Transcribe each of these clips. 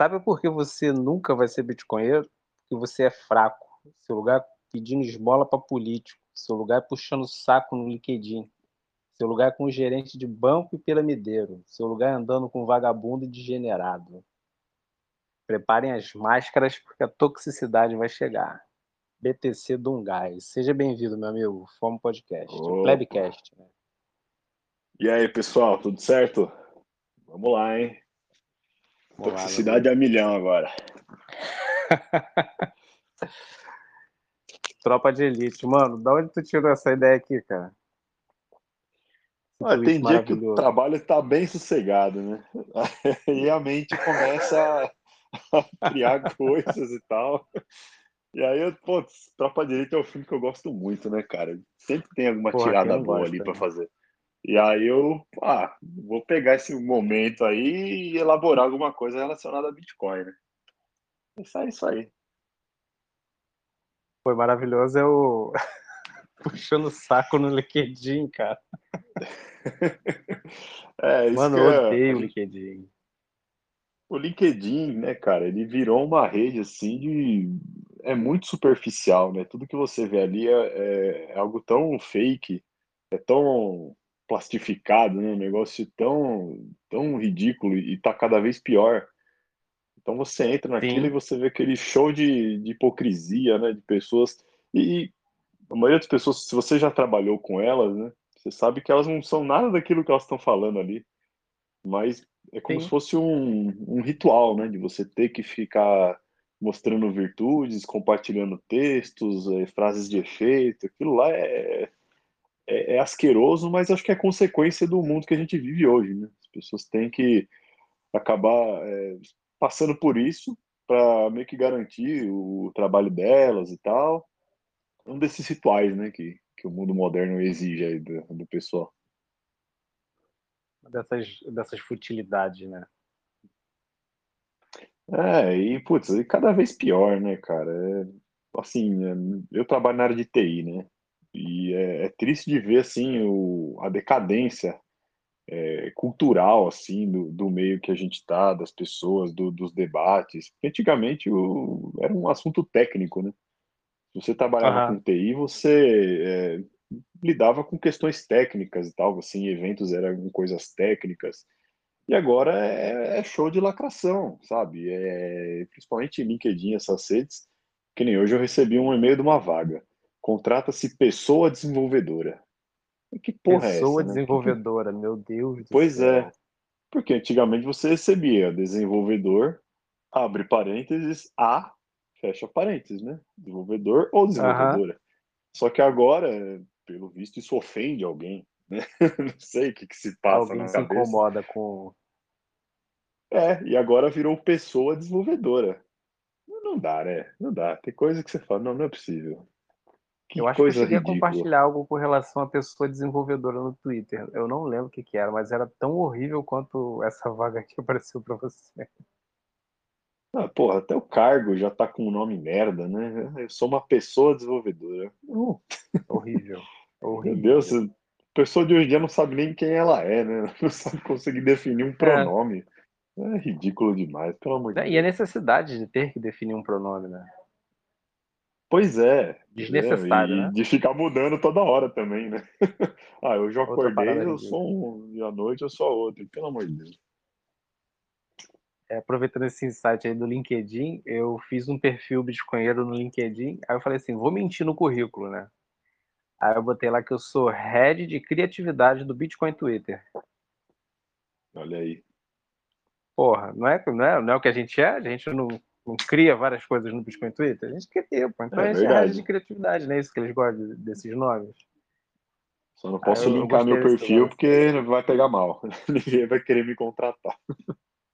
Sabe por que você nunca vai ser bitcoinheiro? Porque você é fraco. Seu lugar é pedindo esmola para político. Seu lugar é puxando saco no LinkedIn. Seu lugar é com gerente de banco e piramideiro. Seu lugar é andando com vagabundo e degenerado. Preparem as máscaras porque a toxicidade vai chegar. BTC Dungais. Seja bem-vindo, meu amigo. Fome Podcast. Plebcast. Né? E aí, pessoal, tudo certo? Vamos lá, hein? Vamos Toxicidade a milhão agora. Tropa de elite. Mano, da onde tu tirou essa ideia aqui, cara? Ah, tem dia que o trabalho está bem sossegado, né? E a mente começa a criar coisas e tal. E aí, pô, Tropa de Elite é um filme que eu gosto muito, né, cara? Sempre tem alguma Porra, tirada boa gosta, ali para né? fazer. E aí eu, ah, vou pegar esse momento aí e elaborar alguma coisa relacionada a Bitcoin, né? Isso é isso aí. Foi maravilhoso é o puxando o saco no LinkedIn, cara. é, isso Mano, eu odeio o LinkedIn. O LinkedIn, né, cara, ele virou uma rede assim de. É muito superficial, né? Tudo que você vê ali é, é, é algo tão fake, é tão plastificado, né? Um negócio tão, tão ridículo e tá cada vez pior. Então você entra naquilo Sim. e você vê aquele show de, de hipocrisia, né? De pessoas. E, a maioria das pessoas, se você já trabalhou com elas, né? Você sabe que elas não são nada daquilo que elas estão falando ali. Mas é como Sim. se fosse um, um ritual, né? De você ter que ficar mostrando virtudes, compartilhando textos, é, frases de efeito. Aquilo lá é, é, é, asqueroso, mas acho que é consequência do mundo que a gente vive hoje, né? As pessoas têm que acabar é, passando por isso para meio que garantir o trabalho delas e tal um desses rituais, né, que, que o mundo moderno exige aí do, do pessoal. Dessas, dessas futilidades, né? É, e, putz, e cada vez pior, né, cara? É, assim, é, eu trabalho na área de TI, né? E é, é triste de ver, assim, o, a decadência é, cultural, assim, do, do meio que a gente tá, das pessoas, do, dos debates. Antigamente o, era um assunto técnico, né? Se você trabalhava uhum. com TI, você é, lidava com questões técnicas e tal, assim, eventos eram coisas técnicas. E agora é, é show de lacração, sabe? É, principalmente LinkedIn, essas redes, que nem hoje eu recebi um e-mail de uma vaga. Contrata-se pessoa desenvolvedora. E que porra pessoa é essa? Pessoa né? desenvolvedora, meu Deus do pois céu. é. Porque antigamente você recebia desenvolvedor, abre parênteses, a fecha parênteses, né? Desenvolvedor ou desenvolvedora. Uhum. Só que agora, pelo visto, isso ofende alguém, né? Não sei o que, que se passa alguém na se cabeça. incomoda com... É, e agora virou pessoa desenvolvedora. Não dá, né? Não dá. Tem coisa que você fala, não, não é possível. Que eu acho que eu cheguei ridícula. a compartilhar algo com relação à pessoa desenvolvedora no Twitter. Eu não lembro o que, que era, mas era tão horrível quanto essa vaga que apareceu para você. Ah, porra, até o cargo já tá com um nome merda, né? Eu sou uma pessoa desenvolvedora. Uh. Horrível. Horrível. Meu Deus, a pessoa de hoje em dia não sabe nem quem ela é, né? Não sabe conseguir definir um é. pronome. É, é ridículo demais, pelo amor de Deus. E a necessidade de ter que definir um pronome, né? Pois é. Desnecessário, é, né? De ficar mudando toda hora também, né? ah, eu acordei, eu sou um, e à noite eu sou outro, pelo amor de Deus é, aproveitando esse insight aí do LinkedIn, eu fiz um perfil bitcoinheiro no LinkedIn, aí eu falei assim, vou mentir no currículo, né? Aí eu botei lá que eu sou head de criatividade do Bitcoin Twitter. Olha aí. Porra, não é, não é, não é o que a gente é? A gente não, não cria várias coisas no Bitcoin Twitter? A gente cria, pô. Então é a gente é head de criatividade, não é isso que eles gostam desses nomes? Só não posso linkar meu perfil porque vai pegar mal. Ninguém vai querer me contratar.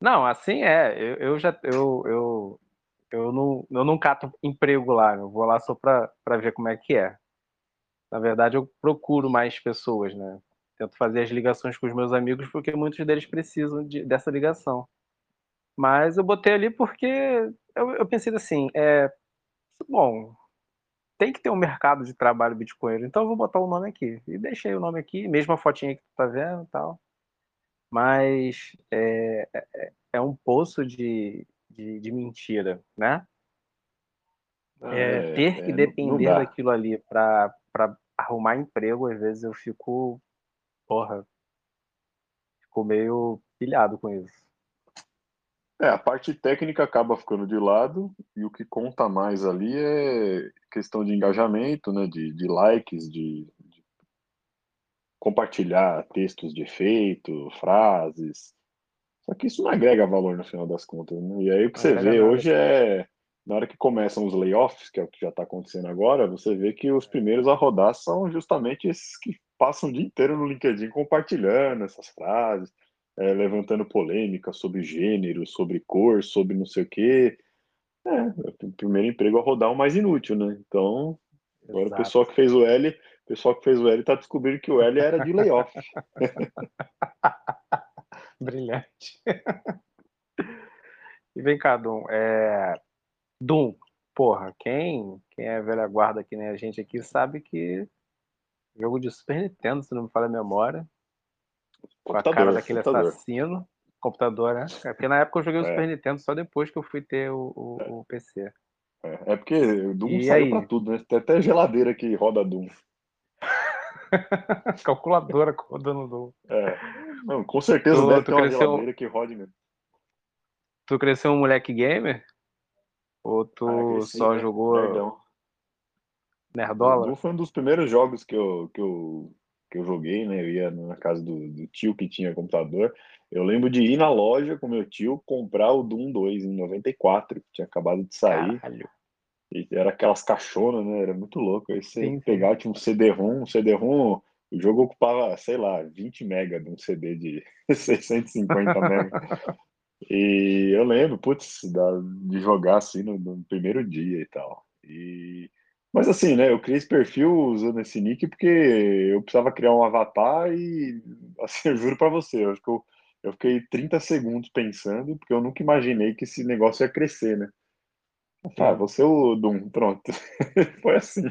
Não, assim é. Eu, eu já eu, eu, eu, não, eu não cato emprego lá. Eu vou lá só para ver como é que é. Na verdade, eu procuro mais pessoas, né? Tento fazer as ligações com os meus amigos porque muitos deles precisam de, dessa ligação. Mas eu botei ali porque eu, eu pensei assim, é, bom, tem que ter um mercado de trabalho bitcoin, então eu vou botar o nome aqui. E deixei o nome aqui, mesma fotinha que tu tá vendo e tal mas é, é, é um poço de, de, de mentira, né? É, é, ter que é, depender daquilo ali para arrumar emprego, às vezes eu fico, porra, fico meio pilhado com isso. É, a parte técnica acaba ficando de lado e o que conta mais ali é questão de engajamento, né, de, de likes, de, de compartilhar textos de efeito, frases. Só que isso não agrega valor no final das contas, né? E aí o que Não você vê nada. hoje é, na hora que começam os layoffs, que é o que já está acontecendo agora, você vê que os primeiros a rodar são justamente esses que passam o dia inteiro no LinkedIn compartilhando essas frases, é, levantando polêmica sobre gênero, sobre cor, sobre não sei o quê. É, o primeiro emprego a rodar é o mais inútil, né? Então, agora o Exato. pessoal que fez o L, o pessoal que fez o L tá descobrindo que o L era de layoff. Brilhante. E vem cá, Dum. É... Dum, porra, quem, quem é velha guarda que nem a gente aqui sabe que jogo de Super Nintendo, se não me falha a memória, com a cara daquele computador. assassino. Computador, né? É porque na época eu joguei o É. Super Nintendo só depois que eu fui ter o, o, o PC. É, é porque o Doom E saiu aí? pra tudo, né? Tem até geladeira que roda Doom. Calculadora rodando Doom. É. Não, com certeza Tu- deve tu ter uma cresceu- geladeira que rode mesmo. Tu cresceu um moleque gamer? Ou tu Ah, cresci, só né? jogou Nerdão. O Nerdola? Doom foi um dos primeiros jogos que eu, que eu, que eu joguei, né? Eu ia na casa do, do tio que tinha computador. Eu lembro de ir na loja com meu tio comprar o Doom 2 em 94, que tinha acabado de sair. Caralho. E era aquelas caixonas, né? Era muito louco. Aí você Sim, sim. pegava, tinha um CD-ROM, um CD-ROM, o jogo ocupava, sei lá, 20 mega de um CD de 650 mega. E eu lembro, putz, da- de jogar assim no, no primeiro dia e tal. E... Mas assim, né? Eu criei esse perfil usando esse nick porque eu precisava criar um avatar e, assim, eu juro pra você, eu acho que eu, eu fiquei 30 segundos pensando, porque eu nunca imaginei que esse negócio ia crescer, né? Ah, Sim. você o Doom, pronto. Foi assim.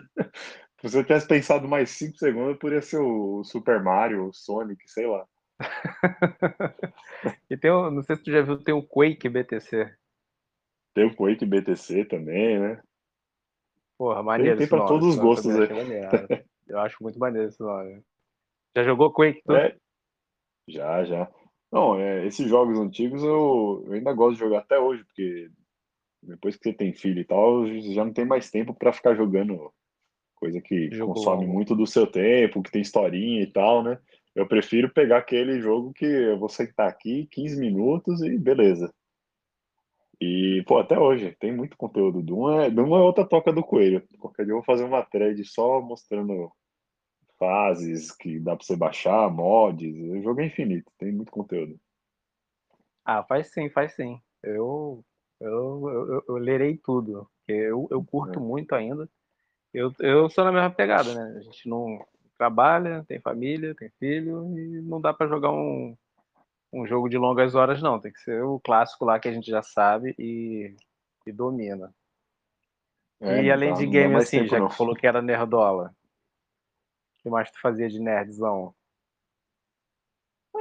Se eu tivesse pensado mais 5 segundos, poderia ser o Super Mario, o Sonic, sei lá. E tem não sei se tu já viu, tem o Quake BTC. Tem o Quake BTC também, né? Porra, maneiro tem esse pra nome. todos os gostos aí. maneiro. Eu acho muito maneiro esse nome. Já jogou Quake, tu? É, já, já. Não, é, esses jogos antigos eu, eu ainda gosto de jogar até hoje, porque depois que você tem filho e tal, já não tem mais tempo pra ficar jogando coisa que Jogo consome longo. muito do seu tempo, que tem historinha e tal, né? Eu prefiro pegar aquele jogo que eu vou sentar aqui 15 minutos e beleza. E, pô, até hoje, tem muito conteúdo. Doom é, Doom é outra toca do coelho. Qualquer dia eu vou fazer uma thread só mostrando fases que dá pra você baixar, mods. O jogo é infinito, tem muito conteúdo. Ah, faz sim, faz sim. Eu, eu, eu, eu, lerei tudo. porque Eu, eu curto É. muito ainda. Eu, eu sou na mesma pegada, né? A gente não trabalha, tem família, tem filho, e não dá pra jogar um, um jogo de longas horas, não. Tem que ser o clássico lá que a gente já sabe e, e domina. É, e além dá- de game, mais assim, tempo, já não. que falou que era nerdola, o que mais tu fazia de nerdzão?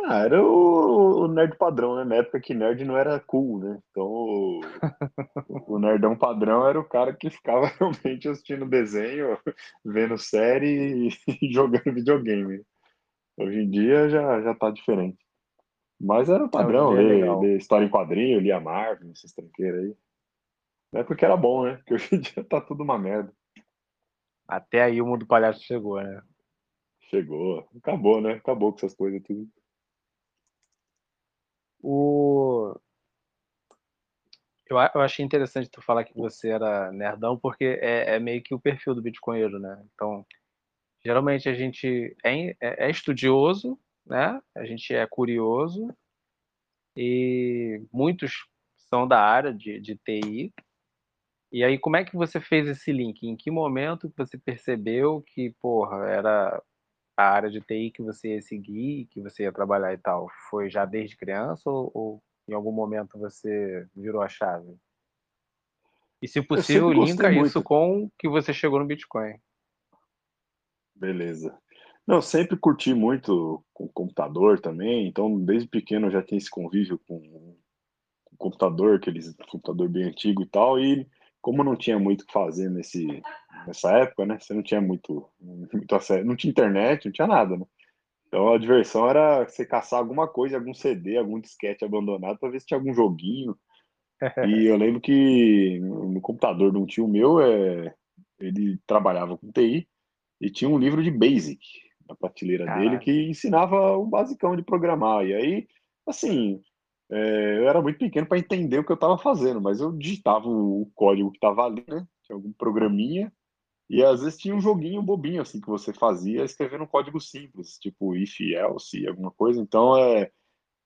Ah, era o, o nerd padrão, né? Na época que nerd não era cool, né? Então, o, o nerdão padrão era o cara que ficava realmente assistindo desenho, vendo série e jogando videogame. Hoje em dia já, já tá diferente. Mas era o É, em padrão, é ler, ler história em quadrinho, lia Marvel, esses tranqueiros aí. Na época que era bom, né? Porque hoje em dia tá tudo uma merda. Até aí o mundo palhaço chegou, né? Chegou, acabou, né? Acabou com essas coisas tudo. O... Eu, eu achei interessante tu falar que você era nerdão, porque é, é meio que o perfil do bitcoinheiro, né? Então, geralmente a gente é, é- é estudioso, né? A gente é curioso e muitos são da área de, de TI. E aí, como é que você fez esse link? Em que momento você percebeu que, porra, era a área de TI que você ia seguir, que você ia trabalhar e tal? Foi já desde criança ou, ou em algum momento você virou a chave? E se possível, linka isso muito. com que você chegou no Bitcoin. Beleza. Não, eu sempre curti muito com computador também, então desde pequeno eu já tinha esse convívio com, com computador, aqueles computador bem antigo e tal, e como não tinha muito o que fazer nesse, nessa época, né? Você não tinha muito, muito acesso, não tinha internet, não tinha nada, né? Então a diversão era você caçar alguma coisa, algum CD, algum disquete abandonado para ver se tinha algum joguinho. E eu lembro que no computador de um tio meu, é, ele trabalhava com TI e tinha um livro de Basic na prateleira Caraca. dele que ensinava o basicão de programar. E aí, assim, é, eu era muito pequeno para entender o que eu estava fazendo, mas eu digitava o código que estava ali, né? Tinha algum programinha e às vezes tinha um joguinho bobinho assim que você fazia escrevendo um código simples, tipo if else, alguma coisa. Então é,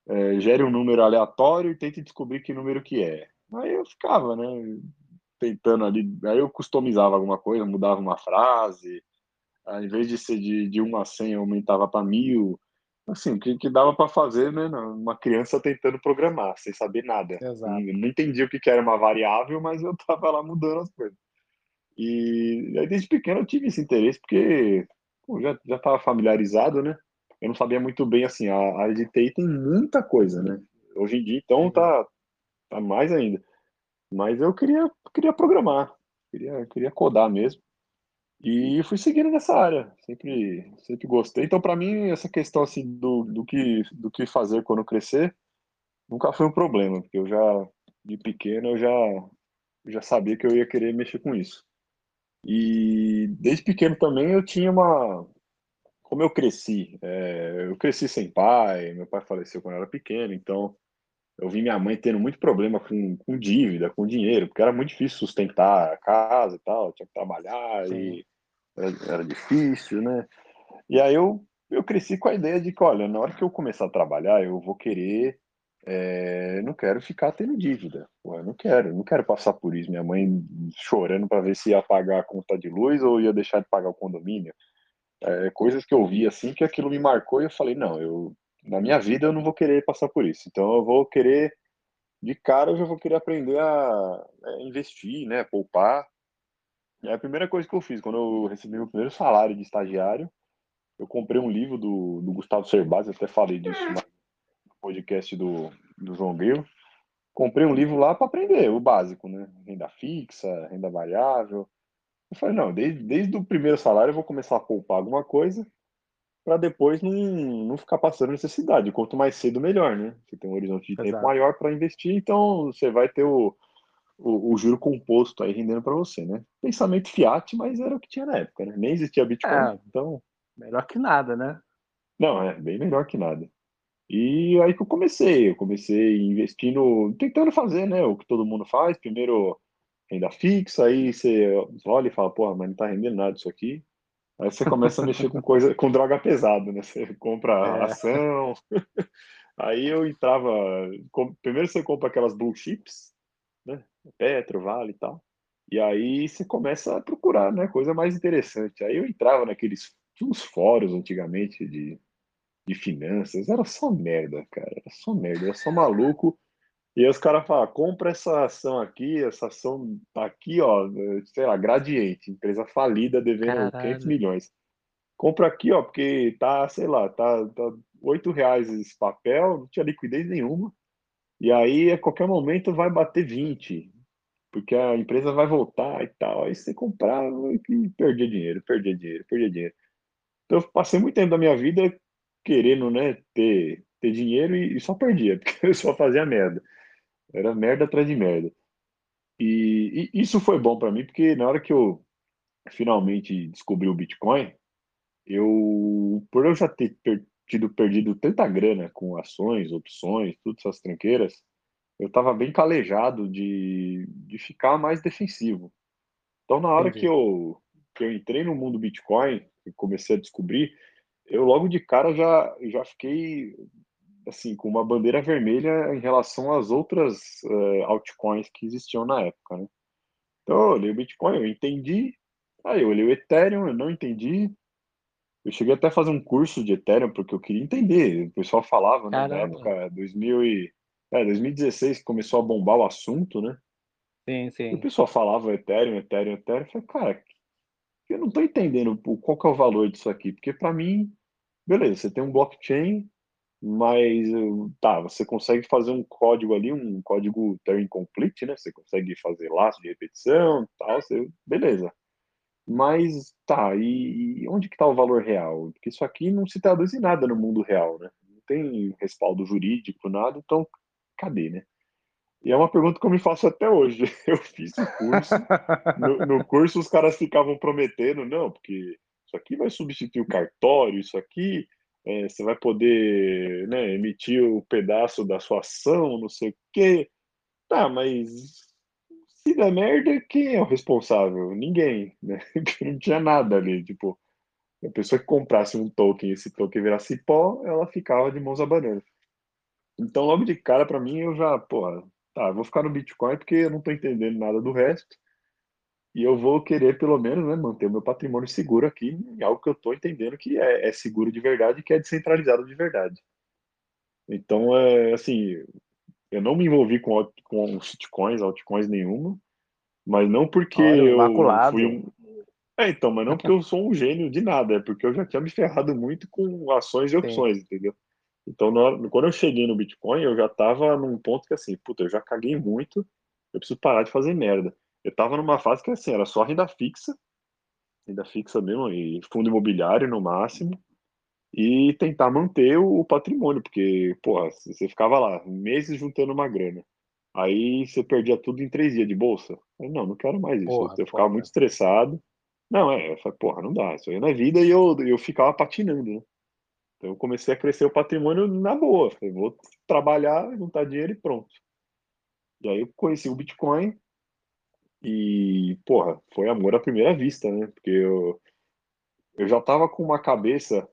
é gere um número aleatório e tente descobrir que número que é. Aí eu ficava, né? Tentando ali, aí eu customizava alguma coisa, mudava uma frase, ao invés de ser de, de 1 a 100, eu aumentava para mil. Assim, o que, que dava para fazer, né? Uma criança tentando programar, sem saber nada. Exato. Não, não entendia o que, que era uma variável, mas eu tava lá mudando as coisas. E aí, desde pequeno, eu tive esse interesse, porque pô, já estava familiarizado, né? Eu não sabia muito bem, assim, a área de TI tem muita coisa, né? Hoje em dia, então, tá, tá mais ainda. Mas eu queria, queria programar, queria, queria codar mesmo. E fui seguindo nessa área, sempre, sempre gostei. Então, para mim, essa questão assim do, do, que, do que fazer quando crescer nunca foi um problema, porque eu já, de pequeno, eu já, já sabia que eu ia querer mexer com isso. E desde pequeno também eu tinha uma. Como eu cresci, é, eu cresci sem pai, meu pai faleceu quando eu era pequeno, então eu vi minha mãe tendo muito problema com, com dívida, com dinheiro, porque era muito difícil sustentar a casa e tal, tinha que trabalhar Sim. e era, era, difícil, né? E aí eu, eu cresci com a ideia de que, olha, na hora que eu começar a trabalhar, eu vou querer é, não quero ficar tendo dívida. Pô, eu não quero, não quero passar por isso. Minha mãe chorando para ver se ia pagar a conta de luz ou ia deixar de pagar o condomínio. É, coisas que eu vi assim que aquilo me marcou e eu falei, não, eu na minha vida eu não vou querer passar por isso. Então eu vou querer de cara eu já vou querer aprender a, a investir, né, poupar. E a primeira coisa que eu fiz quando eu recebi meu primeiro salário de estagiário, eu comprei um livro do, do Gustavo Cerbasi, até falei disso podcast do, do João Grilo. Comprei um livro lá para aprender o básico, né? Renda fixa, renda variável. Eu falei, não, desde, desde o primeiro salário eu vou começar a poupar alguma coisa para depois não, não ficar passando necessidade. Quanto mais cedo, melhor, né? Você tem um horizonte de Exato. tempo maior para investir, então você vai ter o, o, o juro composto aí rendendo para você, né? Pensamento fiat, mas era o que tinha na época, né? Nem existia Bitcoin, é, então... Melhor que nada, né? Não, é bem melhor que nada. E aí que eu comecei, eu comecei investindo, tentando fazer, né, o que todo mundo faz, primeiro renda fixa, aí você olha e fala, pô, mas não tá rendendo nada disso aqui. Aí você começa a mexer com coisa, com droga pesada, né? Você compra é. ação. Aí eu entrava, primeiro você compra aquelas blue chips, né? Petro, Vale e tal. E aí você começa a procurar, né, coisa mais interessante. Aí eu entrava naqueles tinha uns fóruns antigamente de de finanças, era só merda, cara, era só merda, era só maluco. E aí os caras falam, compra essa ação aqui, essa ação tá aqui, ó, sei lá, Gradiente, empresa falida devendo Caralho. 500 milhões. Compra aqui, ó, porque tá, sei lá, tá, tá 8 reais esse papel, não tinha liquidez nenhuma. E aí, a qualquer momento, vai bater 20, porque a empresa vai voltar e tal. Aí você comprava e perdia dinheiro, perdia dinheiro, perdia dinheiro. Então, eu passei muito tempo da minha vida querendo, né, ter, ter dinheiro e, e só perdia, porque eu só fazia merda. Era merda atrás de merda. E, e isso foi bom para mim, porque na hora que eu finalmente descobri o Bitcoin, eu, por eu já ter per, tido perdido tanta grana com ações, opções, todas essas tranqueiras, eu estava bem calejado de, de ficar mais defensivo. Então, na hora que eu, que eu entrei no mundo Bitcoin e comecei a descobrir, eu logo de cara já, já fiquei assim com uma bandeira vermelha em relação às outras uh, altcoins que existiam na época, né? Então eu olhei o Bitcoin, eu entendi, aí eu olhei o Ethereum, eu não entendi. Eu cheguei até a fazer um curso de Ethereum porque eu queria entender. O pessoal falava, né, na época, 2000 e, é, 2016 que começou a bombar o assunto, né? Sim, sim. E o pessoal falava Ethereum, Ethereum, Ethereum. Eu falei, cara, eu não estou entendendo qual que é o valor disso aqui, porque para mim beleza, você tem um blockchain mas tá, você consegue fazer um código ali, um código Turing Complete, né? Você consegue fazer laço de repetição, tal, você, beleza. Mas tá, e, e onde que está o valor real? Porque isso aqui não se traduz em nada no mundo real, né? Não tem respaldo jurídico, nada, então cadê, né? E é uma pergunta que eu me faço até hoje. Eu fiz o curso, no, no curso os caras ficavam prometendo, não, porque isso aqui vai substituir o cartório, isso aqui é, você vai poder né, emitir o pedaço da sua ação, não sei o quê. Tá, mas se der merda, quem é o responsável? Ninguém, né? Não tinha nada ali, tipo, a pessoa que comprasse um token e esse token virasse pó, ela ficava de mãos abanando. Então, logo de cara, para mim, eu já, porra, tá, vou ficar no Bitcoin porque eu não tô entendendo nada do resto. E eu vou querer, pelo menos, né, manter o meu patrimônio seguro aqui em algo que eu estou entendendo que é, é, seguro de verdade, que é descentralizado de verdade. Então, é, assim, eu não me envolvi com, com shitcoins, altcoins nenhuma, mas não porque Olha, eu maculado. fui um... É, então, mas não porque eu sou um gênio de nada, é porque eu já tinha me ferrado muito com ações e opções, Sim. entendeu? Então, hora, quando eu cheguei no Bitcoin, eu já estava num ponto que assim, puta, eu já caguei muito, eu preciso parar de fazer merda. Eu estava numa fase que assim, era só renda fixa, renda fixa mesmo, e fundo imobiliário no máximo, e tentar manter o, patrimônio, porque, porra, você ficava lá meses juntando uma grana. Aí você perdia tudo em três dias de bolsa. Eu, não, não quero mais isso. Porra, eu ficava porra. muito estressado. Não, é, eu falei, porra, não dá, isso aí é vida, e eu, eu ficava patinando, né? Então eu comecei a crescer o patrimônio na boa. Falei, vou trabalhar, juntar dinheiro e pronto. E aí eu conheci o Bitcoin, e, porra, foi amor à primeira vista, né? Porque eu, eu já tava com uma cabeça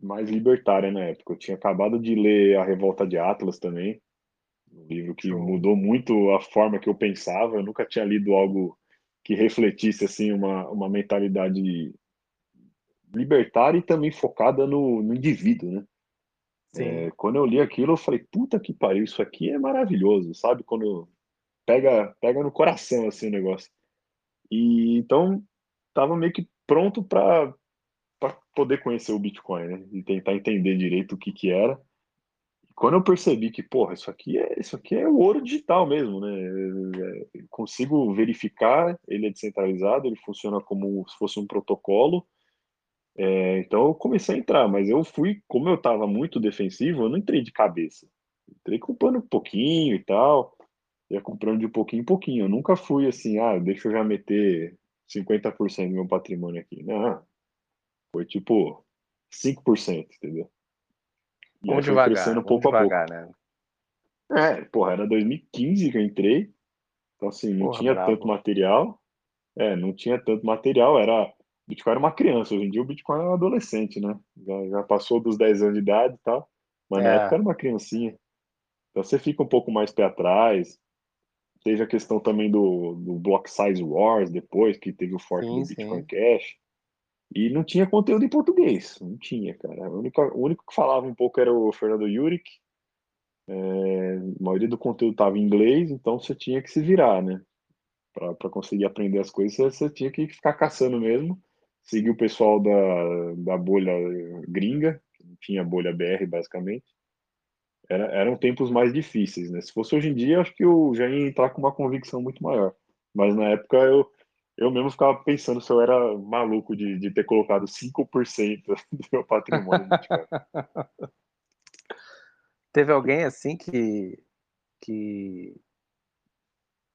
mais libertária na época. Eu tinha acabado de ler A Revolta de Atlas também, um livro que Show. mudou muito a forma que eu pensava. Eu nunca tinha lido algo que refletisse assim uma, uma mentalidade libertária e também focada no, no indivíduo, né? É, quando eu li aquilo, eu falei, puta que pariu, isso aqui é maravilhoso, sabe? Quando pega, pega no coração assim o negócio. E então tava meio que pronto para poder conhecer o Bitcoin, né? E tentar entender direito o que que era. Quando eu percebi que, porra, isso aqui é isso aqui é o ouro digital mesmo, né? É, consigo verificar, ele é descentralizado, ele funciona como se fosse um protocolo. É, então eu comecei a entrar, mas eu fui, como eu estava muito defensivo, eu não entrei de cabeça. Entrei comprando um pouquinho e tal ia comprando de pouquinho em pouquinho. Eu nunca fui assim, ah, deixa eu já meter 50% do meu patrimônio aqui. Não. Foi tipo 5%, entendeu? E vamos devagar, crescendo pouco devagar, a pouco. né? É, porra, era 2015 que eu entrei. Então, assim, não porra, tinha bravo. tanto material. É, não tinha tanto material. Era. Bitcoin era uma criança. Hoje em dia o Bitcoin é um adolescente, né? Já, já passou dos 10 anos de idade e tal. Mas é. na época era uma criancinha. Então você fica um pouco mais pé atrás. Teve a questão também do, do Block Size Wars depois, que teve o fork sim, do Bitcoin sim. Cash. E não tinha conteúdo em português. Não tinha, cara. O único, o único que falava um pouco era o Fernando Yurik. É, a maioria do conteúdo estava em inglês, então você tinha que se virar, né? Para conseguir aprender as coisas, você tinha que ficar caçando mesmo. Seguir o pessoal da, da bolha gringa, que não tinha bolha BR, basicamente era, eram tempos mais difíceis, né? Se fosse hoje em dia, acho que eu já ia entrar com uma convicção muito maior. Mas na época eu, eu mesmo ficava pensando se eu era maluco de, de ter colocado 5% do meu patrimônio Teve alguém assim que, que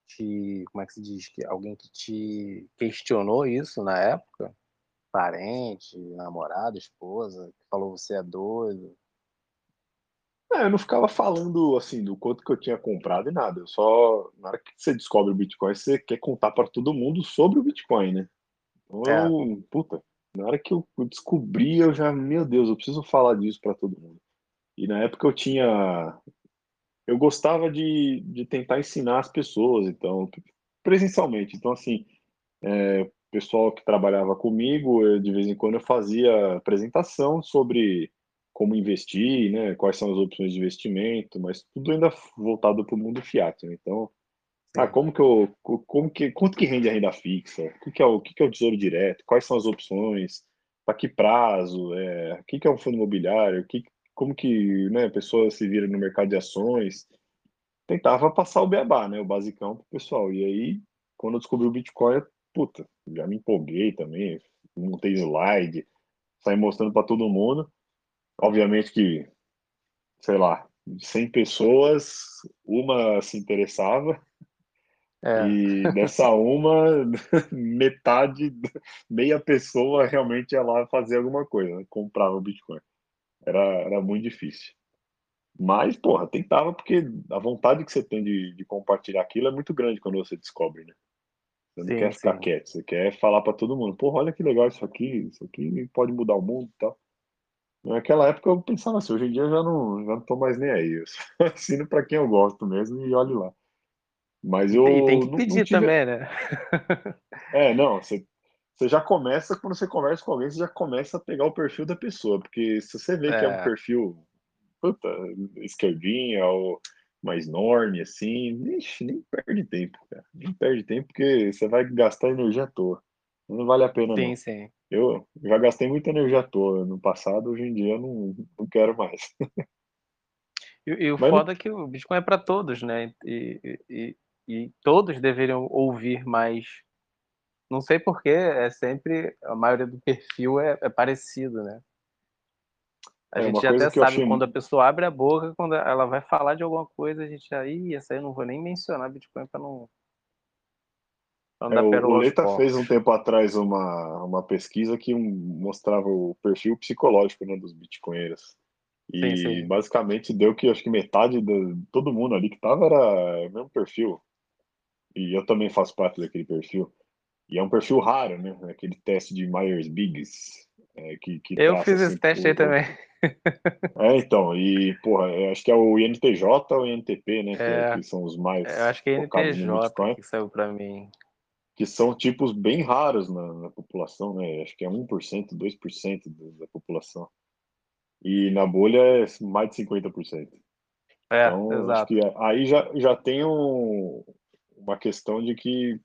te, como é que se diz, que alguém que te questionou isso na época? Parente, namorado, esposa, que falou você é doido? É, eu não ficava falando assim do quanto que eu tinha comprado e nada. Eu só, na hora que você descobre o Bitcoin, você quer contar para todo mundo sobre o Bitcoin, né? Então, é. eu, puta, na hora que eu descobri, eu já, meu Deus, eu preciso falar disso para todo mundo. E na época eu tinha. Eu gostava de, de tentar ensinar as pessoas, então, presencialmente. Então, assim, é, pessoal que trabalhava comigo, eu, de vez em quando eu fazia apresentação sobre como investir, né, quais são as opções de investimento, mas tudo ainda voltado para o mundo fiat. Né? Então, ah, como que eu, como que, quanto que rende a renda fixa? O que, que é o, o que, que é o tesouro direto? Quais são as opções? Para que prazo? É, o que, que é um fundo imobiliário? Que, como que né, a pessoa se vira no mercado de ações. Tentava passar o beabá, né, o basicão pro pessoal. E aí, quando eu descobri o Bitcoin, puta, já me empolguei também, montei slide, saí mostrando para todo mundo. Obviamente que, sei lá, 100 pessoas, uma se interessava, é. E dessa uma, metade, meia pessoa realmente ia lá fazer alguma coisa, né? comprava o Bitcoin. Era, era muito difícil. Mas, porra, tentava, porque a vontade que você tem de, de compartilhar aquilo é muito grande quando você descobre, né? Você não sim, quer ficar sim. quieto, você quer falar para todo mundo, porra, olha que legal isso aqui, isso aqui pode mudar o mundo e tal. Naquela época eu pensava assim, hoje em dia eu já não, já não tô mais nem aí. Eu assino para quem eu gosto mesmo e olhe lá. Mas eu. E tem que pedir não, tive... também, né? é, não, você, você já começa, quando você conversa com alguém, você já começa a pegar o perfil da pessoa, porque se você vê é. que é um é. perfil puta, esquerdinha ou mais norme, assim, ixi, nem perde tempo, cara. Nem perde tempo, porque você vai gastar energia à toa. Não vale a pena, sim, não. Sim, Eu já gastei muita energia à toa no passado, hoje em dia não, não quero mais. E, e o Mas foda é que o Bitcoin é para todos, né? E, e, e todos deveriam ouvir mais. Não sei porquê, é sempre. A maioria do perfil é, é parecido, né? A é, gente até sabe achei... quando a pessoa abre a boca, quando ela vai falar de alguma coisa, a gente já, ih, essa aí eu não vou nem mencionar Bitcoin para não. É, o Leta fez um tempo atrás uma, uma pesquisa que mostrava o perfil psicológico né, dos bitcoinheiros. E sim, sim. basicamente deu que acho que metade de todo mundo ali que tava era o mesmo perfil. E eu também faço parte daquele perfil. E é um perfil raro, né? Aquele teste de Myers-Briggs. É, que, que eu fiz esse teste aí também. É, então, e, porra, acho que é o INTJ ou o INTP, né? É, que, que, são os mais. Eu acho que é INTJ que saiu para mim. Que são tipos bem raros na, na, população, né? Acho que é 1%, 2% da população. E na bolha é mais de 50%. É, então, exato. acho que aí já, já tem um, uma questão de que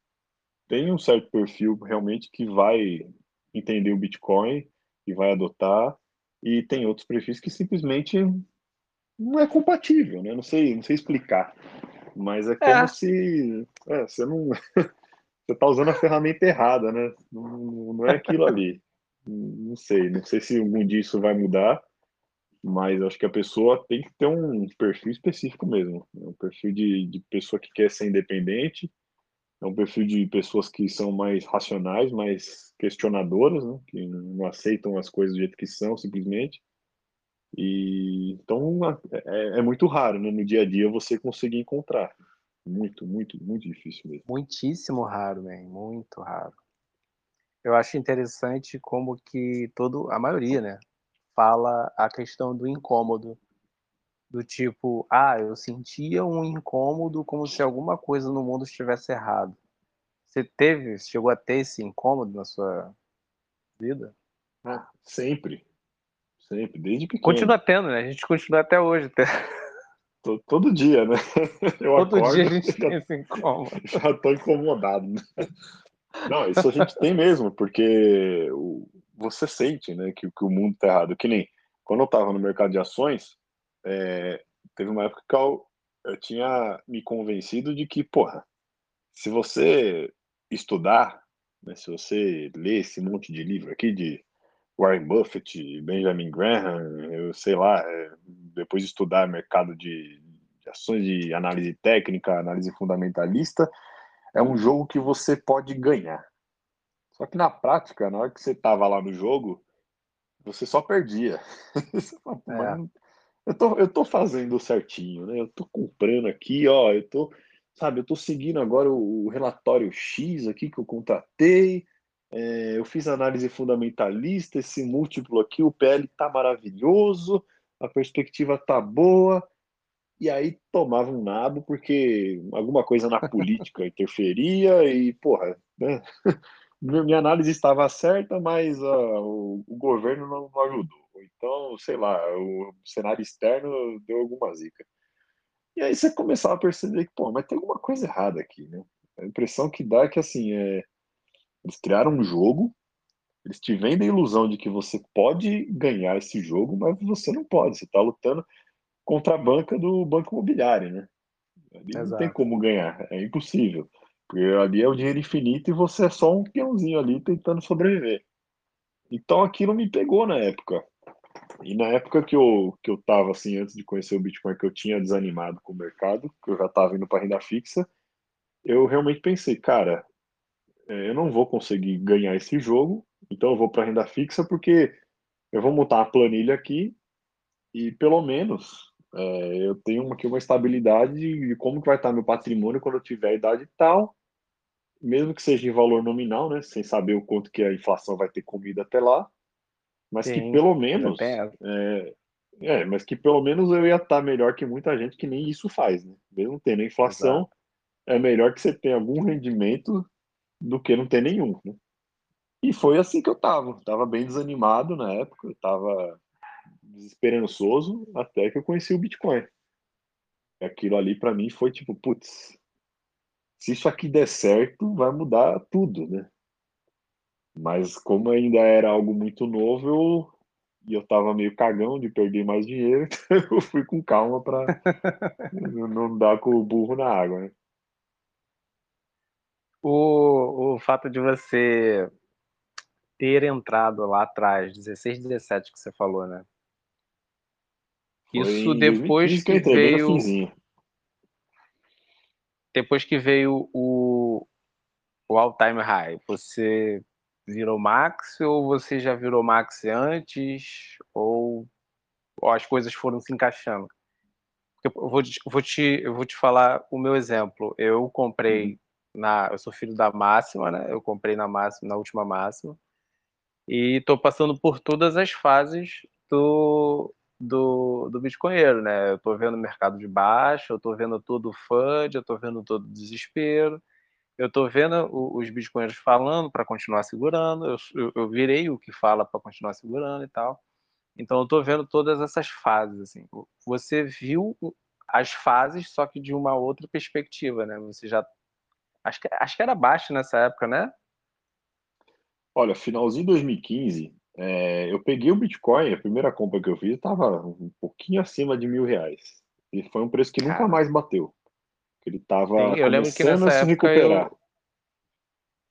tem um certo perfil realmente que vai entender o Bitcoin e vai adotar, e tem outros perfis que simplesmente não é compatível, né? Não sei, não sei explicar. Mas é como é. se é, você não você tá usando a ferramenta errada, né? Não, não é aquilo ali. Não sei, não sei se algum dia isso vai mudar, mas acho que a pessoa tem que ter um perfil específico mesmo. Né? Um perfil de, de pessoa que quer ser independente, é um perfil de pessoas que são mais racionais, mais questionadoras, né? que não aceitam as coisas do jeito que são, simplesmente. E então é, é, muito raro, né? No dia a dia você conseguir encontrar. Muito, muito, muito difícil mesmo. Muitíssimo raro, né? Muito raro. Eu acho interessante como que todo, a maioria, né, fala a questão do incômodo. Do tipo, ah, eu sentia um incômodo como se alguma coisa no mundo estivesse errado. Você teve, chegou a ter esse incômodo na sua vida? Ah, sempre. Sempre, desde pequeno. Continua tendo, né? A gente continua até hoje. Todo, todo dia, né? Eu todo acordo, dia a gente já, tem esse incômodo. Já tô incomodado. Né? Não, isso a gente tem mesmo, porque você sente, né, que, que o mundo tá errado. Que nem quando eu tava no mercado de ações, é, teve uma época que eu, eu tinha me convencido de que, porra, se você estudar, né, se você ler esse monte de livro aqui de Warren Buffett, Benjamin Graham, eu sei lá, é, depois de estudar mercado de, de ações de análise técnica, análise fundamentalista, é um jogo que você pode ganhar. Só que na prática, na hora que você estava lá no jogo, você só perdia. é. eu, tô, eu tô fazendo certinho, né? Eu tô comprando aqui, ó, eu tô, sabe, eu tô seguindo agora o, o relatório X aqui que eu contratei, é, eu fiz análise fundamentalista, esse múltiplo aqui, o PL tá maravilhoso, a perspectiva tá boa, e aí tomava um nabo porque alguma coisa na política interferia e, porra, né? minha análise estava certa, mas uh, o, o, governo não, não, ajudou. Então, sei lá, o cenário externo deu alguma zica. E aí você começava a perceber que, pô, mas tem alguma coisa errada aqui, né? A impressão que dá é que, assim, é, eles criaram um jogo Eles te vendem a ilusão de que você pode ganhar esse jogo, mas você não pode. Você está lutando contra a banca do banco imobiliário, né? Ali Exato. não tem como ganhar, é impossível. Porque ali é o dinheiro infinito e você é só um peãozinho ali tentando sobreviver. Então aquilo me pegou na época. E na época que eu, que eu tava assim, antes de conhecer o Bitcoin, que eu tinha desanimado com o mercado, que eu já estava indo para renda fixa, eu realmente pensei, cara, eu não vou conseguir ganhar esse jogo, então eu vou para renda fixa porque eu vou montar a planilha aqui e pelo menos é, eu tenho aqui uma estabilidade de como que vai estar meu patrimônio quando eu tiver a idade tal, mesmo que seja em valor nominal, né, sem saber o quanto que a inflação vai ter comido até lá, mas Sim, que pelo menos é, é, mas que pelo menos eu ia estar melhor que muita gente que nem isso faz, né? Mesmo tendo inflação, Exato. é melhor que você tenha algum rendimento do que não ter nenhum, né? E foi assim que eu tava. Tava bem desanimado na época, eu tava desesperançoso até que eu conheci o Bitcoin. Aquilo ali para mim foi tipo, putz, se isso aqui der certo, vai mudar tudo, né? Mas como ainda era algo muito novo, eu, e eu tava meio cagão de perder mais dinheiro, então eu fui com calma para não dar com o burro na água, né? O, o fato de você ter entrado lá atrás, 16, 17 que você falou, né? Isso depois que, que veio. Depois que veio o, o All Time High, você virou Max ou você já virou Max antes? Ou, ou as coisas foram se encaixando? Eu vou, vou, te, eu vou te falar o meu exemplo. Eu comprei uhum. Na. Eu sou filho da máxima, né? Eu comprei na máxima, na última máxima. E estou passando por todas as fases do, do, do bitcoinheiro, né? Eu tô vendo o mercado de baixo, eu tô vendo todo o FUD, eu tô vendo todo o desespero, eu tô vendo os bitcoinheiros falando para continuar segurando, eu, eu, eu, virei o que fala para continuar segurando e tal. Então eu tô vendo todas essas fases, assim. Você viu as fases, só que de uma outra perspectiva, né? Você já acho que acho que era baixo nessa época, né? Olha, finalzinho de 2015, é, eu peguei o Bitcoin, a primeira compra que eu fiz estava um pouquinho acima de mil reais. E foi um preço que nunca Cara. mais bateu. Ele estava lembro que nessa época eu,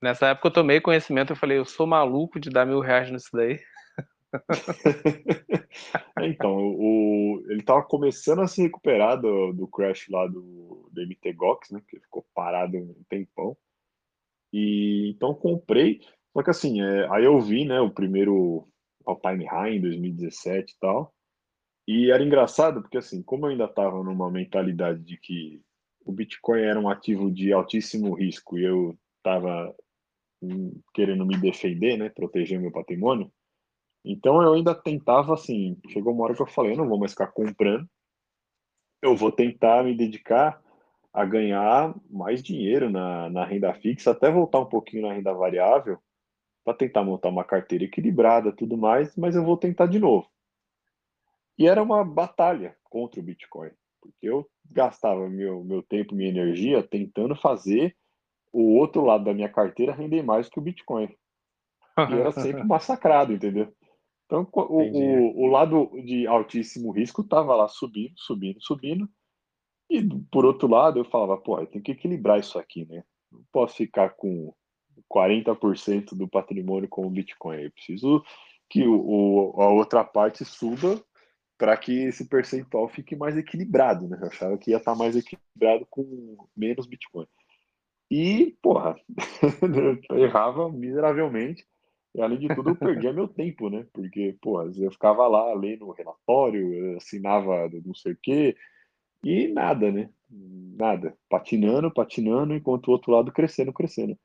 nessa época eu tomei conhecimento, eu falei, eu sou maluco de dar mil reais nisso daí. então, o, ele estava começando a se recuperar do, do crash lá do, do MTGOX, né? Que ficou parado um tempão. E então comprei. Só que assim, é, aí eu vi, né, o primeiro All Time High em 2017 e tal. E era engraçado porque assim, como eu ainda estava numa mentalidade de que o Bitcoin era um ativo de altíssimo risco e eu estava hum, querendo me defender, né, proteger meu patrimônio. Então eu ainda tentava assim, chegou uma hora que eu falei, eu não vou mais ficar comprando. Eu vou tentar me dedicar a ganhar mais dinheiro na, na renda fixa, até voltar um pouquinho na renda variável, para tentar montar uma carteira equilibrada, tudo mais, mas eu vou tentar de novo. E era uma batalha contra o Bitcoin, porque eu gastava meu, meu tempo, minha energia tentando fazer o outro lado da minha carteira render mais que o Bitcoin. E era sempre massacrado, entendeu? Então, o, o, o, lado de altíssimo risco estava lá subindo, subindo, subindo. E, por outro lado, eu falava, pô, eu tenho que equilibrar isso aqui, né? Não posso ficar com 40% do patrimônio como Bitcoin. Eu preciso que o, a outra parte suba para que esse percentual fique mais equilibrado, né? Eu achava que ia estar tá mais equilibrado com menos Bitcoin. E, porra, eu errava miseravelmente. E, além de tudo, eu perdia meu tempo, né? Porque, porra, eu ficava lá lendo o relatório, assinava não sei o quê, e nada, né? Nada. Patinando, patinando, enquanto o outro lado crescendo, crescendo.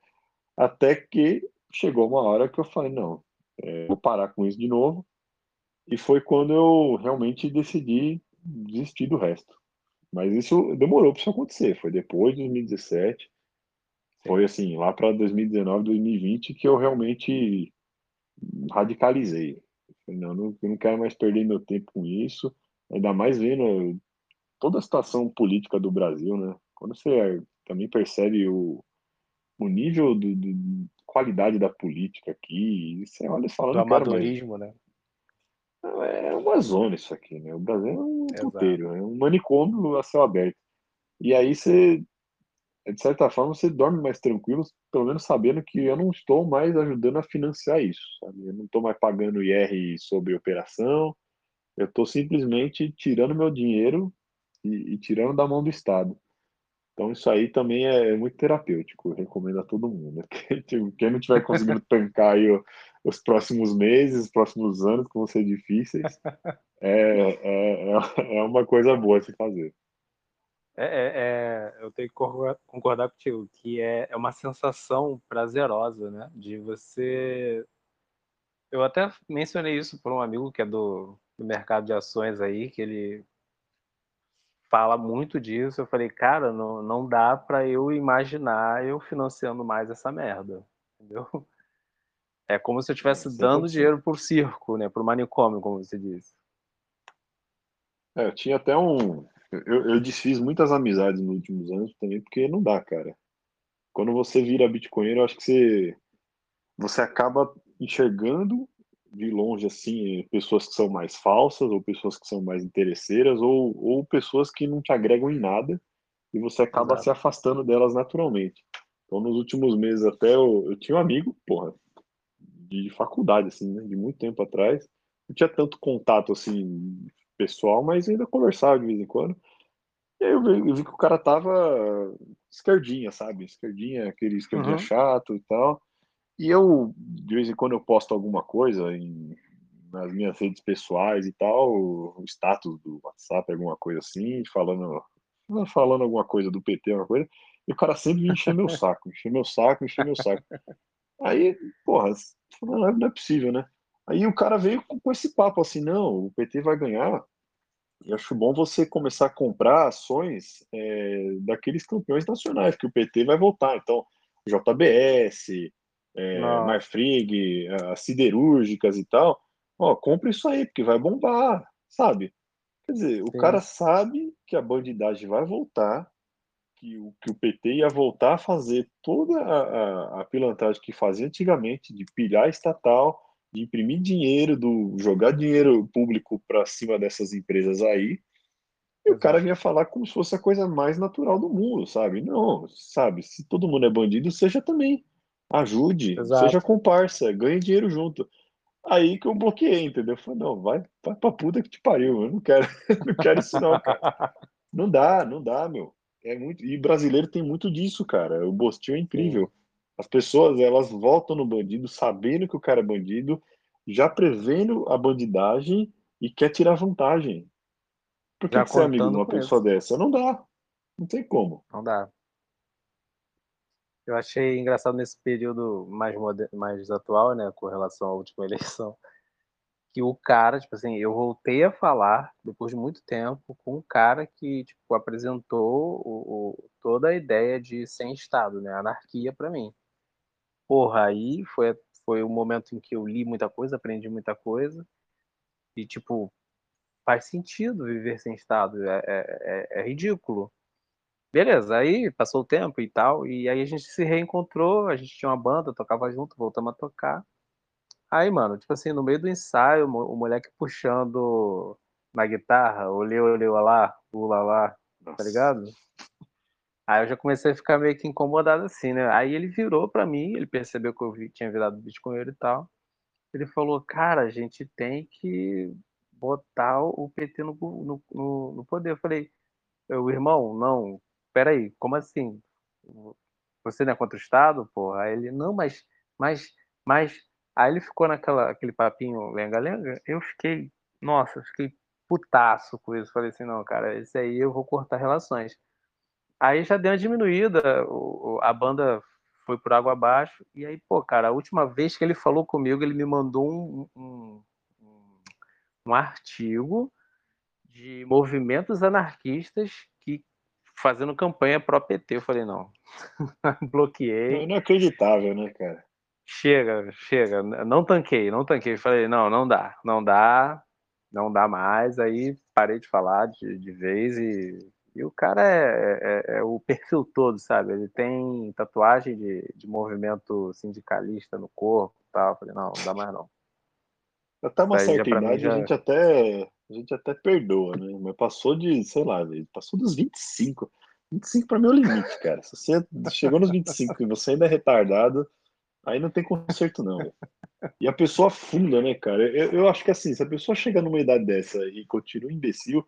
Até que chegou uma hora que eu falei, não, é, vou parar com isso de novo. E foi quando eu realmente decidi desistir do resto. Mas isso demorou para isso acontecer. Foi depois de 2017. Foi assim, lá para 2019, 2020 que eu realmente radicalizei. Não, não, não quero mais perder meu tempo com isso. Ainda mais vendo toda a situação política do Brasil, né? Quando você também percebe o, o nível do, do, qualidade da política aqui. Você olha e fala, Do amadorismo, né? É uma zona isso aqui, né? O Brasil é um puteiro, é um manicômio a céu aberto. E aí você, de certa forma, você dorme mais tranquilo, pelo menos sabendo que eu não estou mais ajudando a financiar isso, sabe? Eu não estou mais pagando IR sobre operação, eu estou simplesmente tirando meu dinheiro e, e, tirando da mão do Estado. Então isso aí também é muito terapêutico, eu recomendo a todo mundo. Tipo, quem não tiver conseguindo tancar aí os próximos meses, os próximos anos que vão ser difíceis, é, é, é, é uma coisa boa se fazer. É, é, é, eu tenho que concordar contigo, que é, é uma sensação prazerosa, né? De você. Eu até mencionei isso para um amigo que é do, do mercado de ações aí, que ele fala muito disso. Eu falei, cara, não, não dá para eu imaginar eu financiando mais essa merda, entendeu? É como se eu estivesse é, dando dinheiro pro circo, né? Pro manicômio, como você disse. É, eu tinha até um, eu, eu desfiz muitas amizades nos últimos anos também, porque não dá, cara. Quando você vira Bitcoin, eu acho que você, você acaba enxergando de longe, assim, pessoas que são mais falsas, ou pessoas que são mais interesseiras, ou, ou pessoas que não te agregam em nada, e você acaba Exato. se afastando delas naturalmente. Então, nos últimos meses até, eu, eu tinha um amigo, porra, de faculdade, assim, né, de muito tempo atrás, não tinha tanto contato, assim, pessoal, mas ainda conversava de vez em quando. E aí eu vi, eu vi que o cara tava esquerdinha, sabe? Esquerdinha, aquele esquerdinha uhum. chato e tal. E eu, de vez em quando, eu posto alguma coisa em, nas minhas redes pessoais e tal, o status do WhatsApp, alguma coisa assim, falando, falando alguma coisa do PT, alguma coisa, e o cara sempre me encher meu saco, encher meu saco, encher meu saco. Aí, porra, não é possível, né? Aí o cara veio com esse papo assim, não, o PT vai ganhar. E acho bom você começar a comprar ações é, daqueles campeões nacionais, que o PT vai voltar. Então, JBS, é, Marfrig, as siderúrgicas e tal. Ó, compra isso aí, porque vai bombar, sabe? Quer dizer, o Sim. cara sabe que a bandidagem vai voltar, que o, que o PT ia voltar a fazer toda a, a, a pilantragem que fazia antigamente, de pilhar estatal, de imprimir dinheiro, do jogar dinheiro público para cima dessas empresas aí, e o cara vinha falar como se fosse a coisa mais natural do mundo, sabe? Não, sabe? Se todo mundo é bandido, seja também. Ajude, Exato. seja comparsa, ganhe dinheiro junto. Aí que eu bloqueei, entendeu? Eu falei, não, vai, vai pra puta que te pariu, eu não quero, não quero isso não, cara. Não dá, não dá, meu. É muito, e brasileiro tem muito disso, cara. O Bostinho é incrível. Sim. As pessoas, elas voltam no bandido sabendo que o cara é bandido, já prevendo a bandidagem e quer tirar vantagem. Por que, que você é amigo de uma pessoa dessa? Não dá. Não tem como. Não dá. Eu achei engraçado nesse período mais, moderno, mais atual, né, com relação à última eleição, que o cara, tipo assim, eu voltei a falar depois de muito tempo com um cara que, tipo, apresentou o, o toda a ideia de sem Estado, né, anarquia para mim. Porra, aí foi, foi o momento em que eu li muita coisa, aprendi muita coisa. E, tipo, faz sentido viver sem Estado. É, é, é, é ridículo. Beleza, aí passou o tempo e tal. E aí a gente se reencontrou. A gente tinha uma banda, tocava junto, voltamos a tocar. Aí, mano, tipo assim, no meio do ensaio, o moleque puxando na guitarra, olheu, olheu lá, ula lá, tá ligado? Aí eu já comecei a ficar meio que incomodado assim, né? Aí ele virou para mim, ele percebeu que eu vi, tinha virado Bitcoin e tal. Ele falou, cara, a gente tem que botar o PT no, no, no, no poder. Eu falei, o irmão, não, peraí, como assim? Você não é contra o Estado? Pô, aí ele, não, mas, mas, mas. Aí ele ficou naquela aquele papinho lenga-lenga. Eu fiquei, nossa, eu fiquei putaço com isso. Falei assim, não, cara, esse aí eu vou cortar relações. Aí já deu uma diminuída, a banda foi por água abaixo. E aí, pô, cara, a última vez que ele falou comigo, ele me mandou um, um, um artigo de movimentos anarquistas que fazendo campanha pro PT. Eu falei, não. Bloqueei. É inacreditável, né, cara? Chega, chega. Não tanquei, não tanquei. Falei, não, não dá, não dá, não dá mais. Aí parei de falar de, de vez e E o cara é, é, é, o perfil todo, sabe? Ele tem tatuagem de, de movimento sindicalista no corpo e tal. Eu falei, não, não dá mais não. Até uma certa idade já... a, gente até, a gente até perdoa, né? Mas passou de, sei lá, passou dos 25. 25 para mim é o limite, cara. Se você chegou nos 25 e você ainda é retardado, aí não tem conserto, não. E a pessoa afunda, né, cara? Eu, eu acho que assim, se a pessoa chega numa idade dessa e continua imbecil,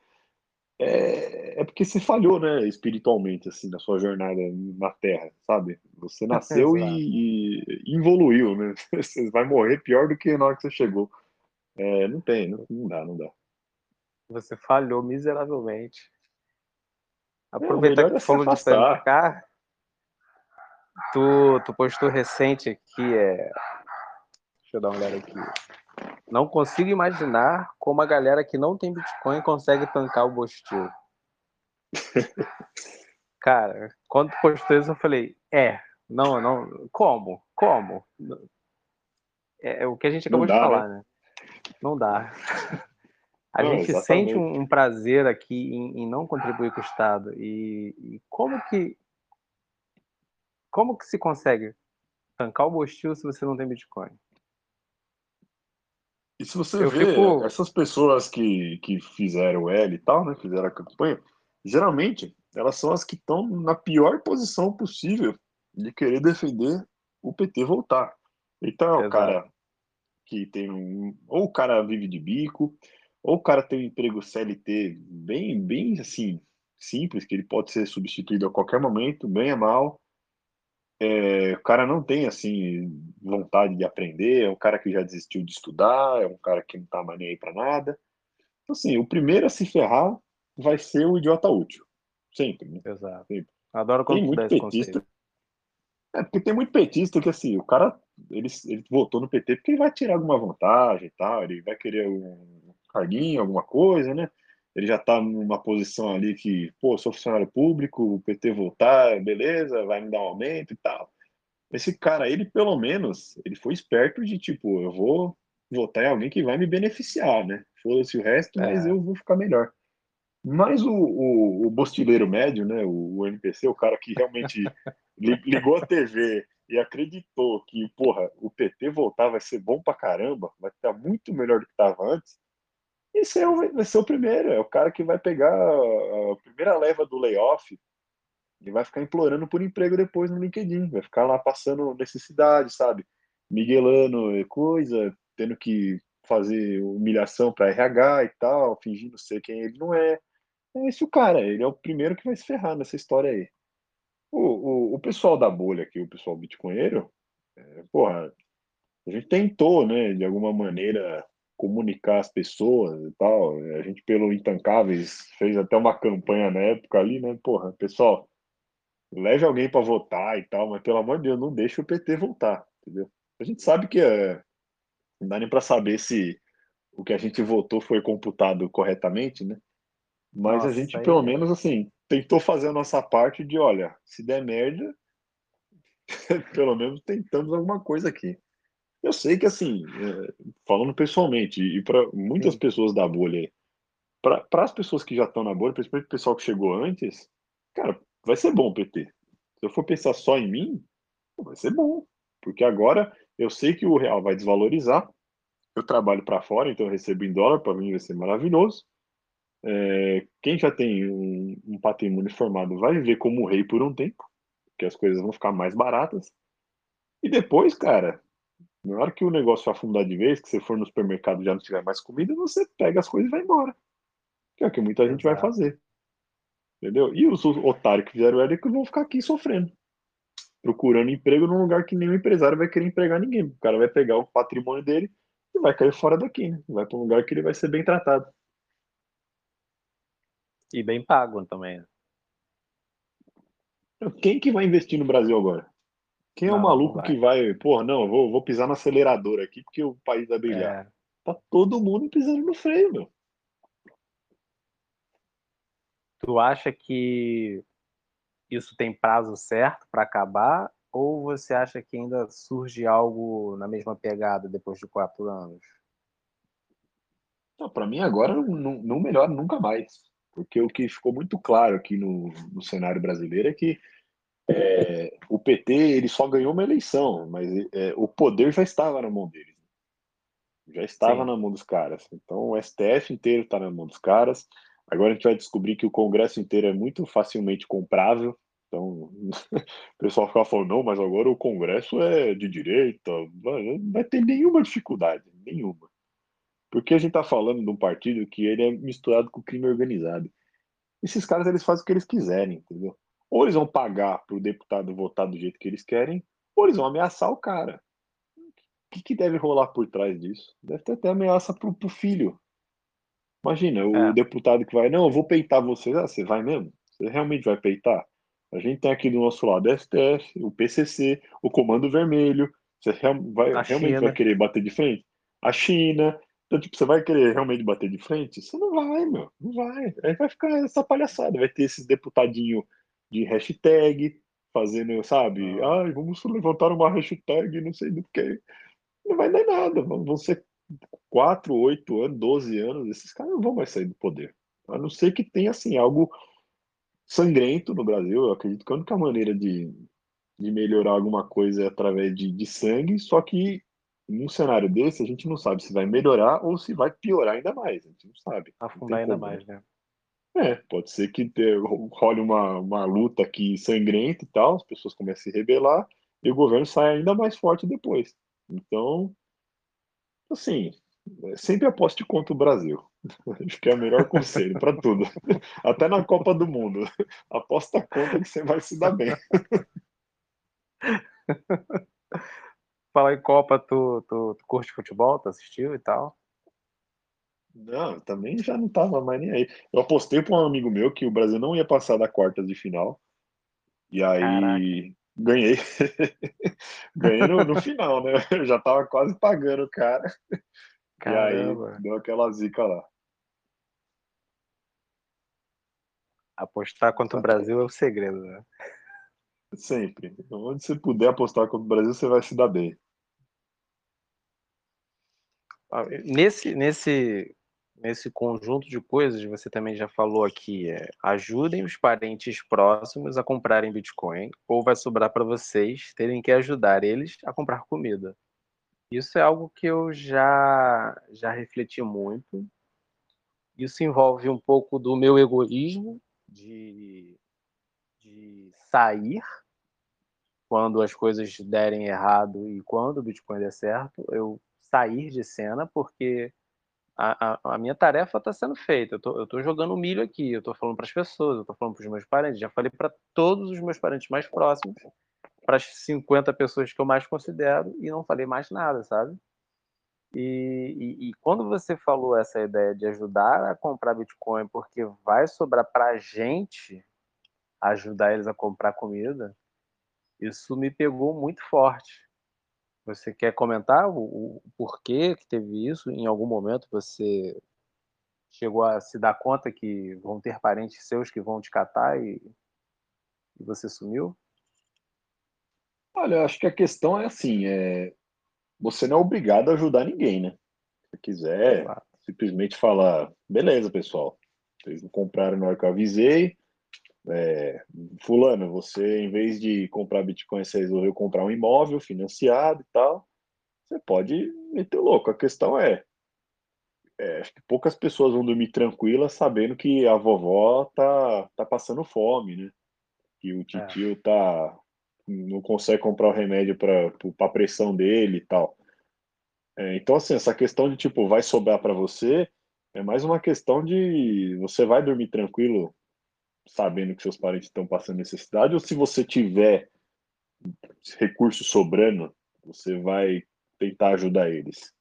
é, é porque você falhou, né, espiritualmente, assim, na sua jornada na Terra, sabe? Você nasceu e, e, evoluiu, né? Você vai morrer pior do que na hora que você chegou. É, não tem, não, não dá, não dá. Você falhou miseravelmente. Aproveitar que é falou de tancar, tu, tu postou recente aqui, é... deixa eu dar uma olhada aqui. Não consigo imaginar como a galera que não tem Bitcoin consegue tancar o Bostil. Cara, quando postou isso, eu falei, é, não, não, como? Como? É, é o que a gente acabou dá, de falar, né? né? Não dá. A não, gente exatamente. sente um, um, prazer aqui em, em, não contribuir com o Estado. E, e, como que como que se consegue tancar o Bostil se você não tem Bitcoin? E se você eu vê fico... essas pessoas que, que fizeram o L e tal, né, fizeram a campanha, geralmente elas são as que estão na pior posição possível de querer defender o PT voltar. Então, é o cara que tem um. Ou o cara vive de bico, ou o cara tem um emprego CLT bem, bem assim, simples, que ele pode ser substituído a qualquer momento, bem a mal. É, o cara não tem assim vontade de aprender, é um cara que já desistiu de estudar, é um cara que não tá mais nem aí para nada. Então, assim, o primeiro a se ferrar vai ser o idiota útil. Sempre, né? Exato. Sempre. Adoro quando tem muito petista. É, porque tem muito petista que, assim, o cara, ele, ele votou no PT porque ele vai tirar alguma vantagem e tal, ele vai querer um carguinho, alguma coisa, né? Ele já está numa posição ali que, pô, sou funcionário público, o PT voltar, beleza, vai me dar um aumento e tal. Esse cara, ele pelo menos, ele foi esperto de tipo, eu vou votar em alguém que vai me beneficiar, né? Foda-se o resto, é. mas eu vou ficar melhor. Mas o, o, o bostileiro médio, né, o, o NPC, o cara que realmente ligou a TV e acreditou que, porra, o PT voltar vai ser bom pra caramba, vai estar muito melhor do que estava antes, esse é o, vai ser o primeiro, é o cara que vai pegar a, primeira leva do layoff e vai ficar implorando por emprego depois no LinkedIn, vai ficar lá passando necessidade, sabe? Miguelando coisa, tendo que fazer humilhação para RH e tal, fingindo ser quem ele não é. É esse o cara, ele é o primeiro que vai se ferrar nessa história aí. O, o, o pessoal da bolha aqui, o pessoal bitcoinheiro, é, porra, a gente tentou, né, de alguma maneira comunicar as pessoas e tal. A gente, pelo Intancáveis, fez até uma campanha na época ali, né? Porra, pessoal, leve alguém para votar e tal, mas pelo amor de Deus, não deixe o PT voltar, entendeu? A gente sabe que é, não dá nem para saber se o que a gente votou foi computado corretamente, né? Mas Nossa, a gente, pelo é... menos, assim, tentou fazer a nossa parte de, olha, se der merda, pelo menos tentamos alguma coisa aqui. Eu sei que, assim, é, falando pessoalmente, e para muitas Sim. pessoas da bolha, para as pessoas que já estão na bolha, principalmente o pessoal que chegou antes, cara, vai ser bom o PT. Se eu for pensar só em mim, vai ser bom. Porque agora eu sei que o real vai desvalorizar. Eu trabalho para fora, então eu recebo em dólar, para mim vai ser maravilhoso. É, quem já tem um, um patrimônio formado vai viver como rei por um tempo, porque as coisas vão ficar mais baratas. E depois, cara, na hora que o negócio afundar de vez, que você for no supermercado e já não tiver mais comida, você pega as coisas e vai embora. Que é o que muita gente vai fazer. Entendeu? E os otários que fizeram o Eric vão ficar aqui sofrendo. Procurando emprego num lugar que nenhum empresário vai querer empregar ninguém. O cara vai pegar o patrimônio dele e vai cair fora daqui, né? Vai para um lugar que ele vai ser bem tratado. E bem pago também. Né? Quem que vai investir no Brasil agora? Quem é o maluco vai. que vai, pô, não, eu vou, vou pisar no acelerador aqui porque o país vai brilhar. É. Tá todo mundo pisando no freio, meu. Tu acha que isso tem prazo certo para acabar? Ou você acha que ainda surge algo na mesma pegada depois de quatro anos? Para mim, agora não, não melhora nunca mais. Porque o que ficou muito claro aqui no, no cenário brasileiro é que é, o PT ele só ganhou uma eleição, mas é, o poder já estava na mão deles. Já estava Sim. na mão dos caras. Então o STF inteiro está na mão dos caras. Agora a gente vai descobrir que o Congresso inteiro é muito facilmente comprável. Então, o pessoal fica falando, não, mas agora o Congresso é de direita. Não vai ter nenhuma dificuldade, nenhuma. Porque a gente está falando de um partido que ele é misturado com o crime organizado. Esses caras, eles fazem o que eles quiserem, entendeu? Ou eles vão pagar para o deputado votar do jeito que eles querem, ou eles vão ameaçar o cara. O que, que deve rolar por trás disso? Deve ter até ameaça pro, pro filho. Imagina, o é. deputado que vai, não, eu vou peitar você. Ah, você vai mesmo? Você realmente vai peitar? A gente tem aqui do nosso lado o STF, o PCC, o Comando Vermelho. Você vai, realmente vai querer bater de frente? A China, então, tipo, você vai querer realmente bater de frente? Você não vai, meu. Não vai. Aí vai ficar essa palhaçada. Vai ter esses deputadinho de hashtag fazendo, sabe? Ah. Ai, vamos levantar uma hashtag, não sei do que. Não vai dar nada. Vão ser 4, 8 anos, 12 anos. Esses caras não vão mais sair do poder. A não ser que tenha, assim, algo sangrento no Brasil. Eu acredito que a única maneira de, de melhorar alguma coisa é através de, de sangue, só que num cenário desse, a gente não sabe se vai melhorar ou se vai piorar ainda mais. A gente não sabe. Afundar ainda como. mais, né? É, pode ser que ter, role uma, uma luta aqui sangrenta e tal, as pessoas comecem a se rebelar e o governo sai ainda mais forte depois. Então, assim, sempre aposte contra o Brasil. Acho que é o melhor conselho para tudo. Até na Copa do Mundo. Aposta contra que você vai se dar bem. Falar em Copa, tu, tu, tu, curte futebol? Tu assistiu e tal? Não, também já não tava mais nem aí. Eu apostei para um amigo meu que o Brasil não ia passar da quarta de final. E aí Caraca. ganhei. ganhei no, no, final, né? Eu já tava quase pagando o cara. Caramba. E aí deu aquela zica lá. Apostar contra o Brasil é o segredo, né? Sempre. Onde você puder apostar contra o Brasil, você vai se dar bem. Ah, nesse, nesse, nesse conjunto de coisas, você também já falou aqui, é, ajudem os parentes próximos a comprarem Bitcoin, ou vai sobrar para vocês terem que ajudar eles a comprar comida. Isso é algo que eu já, já refleti muito. Isso envolve um pouco do meu egoísmo de, de sair quando as coisas derem errado e quando o Bitcoin der certo, eu sair de cena, porque a, a, a minha tarefa está sendo feita. Eu estou jogando milho aqui, eu estou falando para as pessoas, eu estou falando para os meus parentes. Já falei para todos os meus parentes mais próximos, para as 50 pessoas que eu mais considero, e não falei mais nada, sabe? E, e, e, quando você falou essa ideia de ajudar a comprar Bitcoin, porque vai sobrar para a gente ajudar eles a comprar comida, isso me pegou muito forte. Você quer comentar o, o porquê que teve isso? Em algum momento você chegou a se dar conta que vão ter parentes seus que vão te catar e, e você sumiu? Olha, acho que a questão é assim, é... você não é obrigado a ajudar ninguém, né? Se quiser, claro. simplesmente falar, beleza, pessoal, vocês não compraram na hora que eu avisei, é, fulano, você em vez de comprar Bitcoin, você resolveu comprar um imóvel financiado e tal, você pode meter louco. A questão é, é, acho que poucas pessoas vão dormir tranquilas sabendo que a vovó tá, tá passando fome, né? Que o tio é. tá não consegue comprar o remédio para a pressão dele e tal. É, então, assim, essa questão de tipo, vai sobrar para você, é mais uma questão de você vai dormir tranquilo sabendo que seus parentes estão passando necessidade, ou se você tiver recurso sobrando, você vai tentar ajudar eles.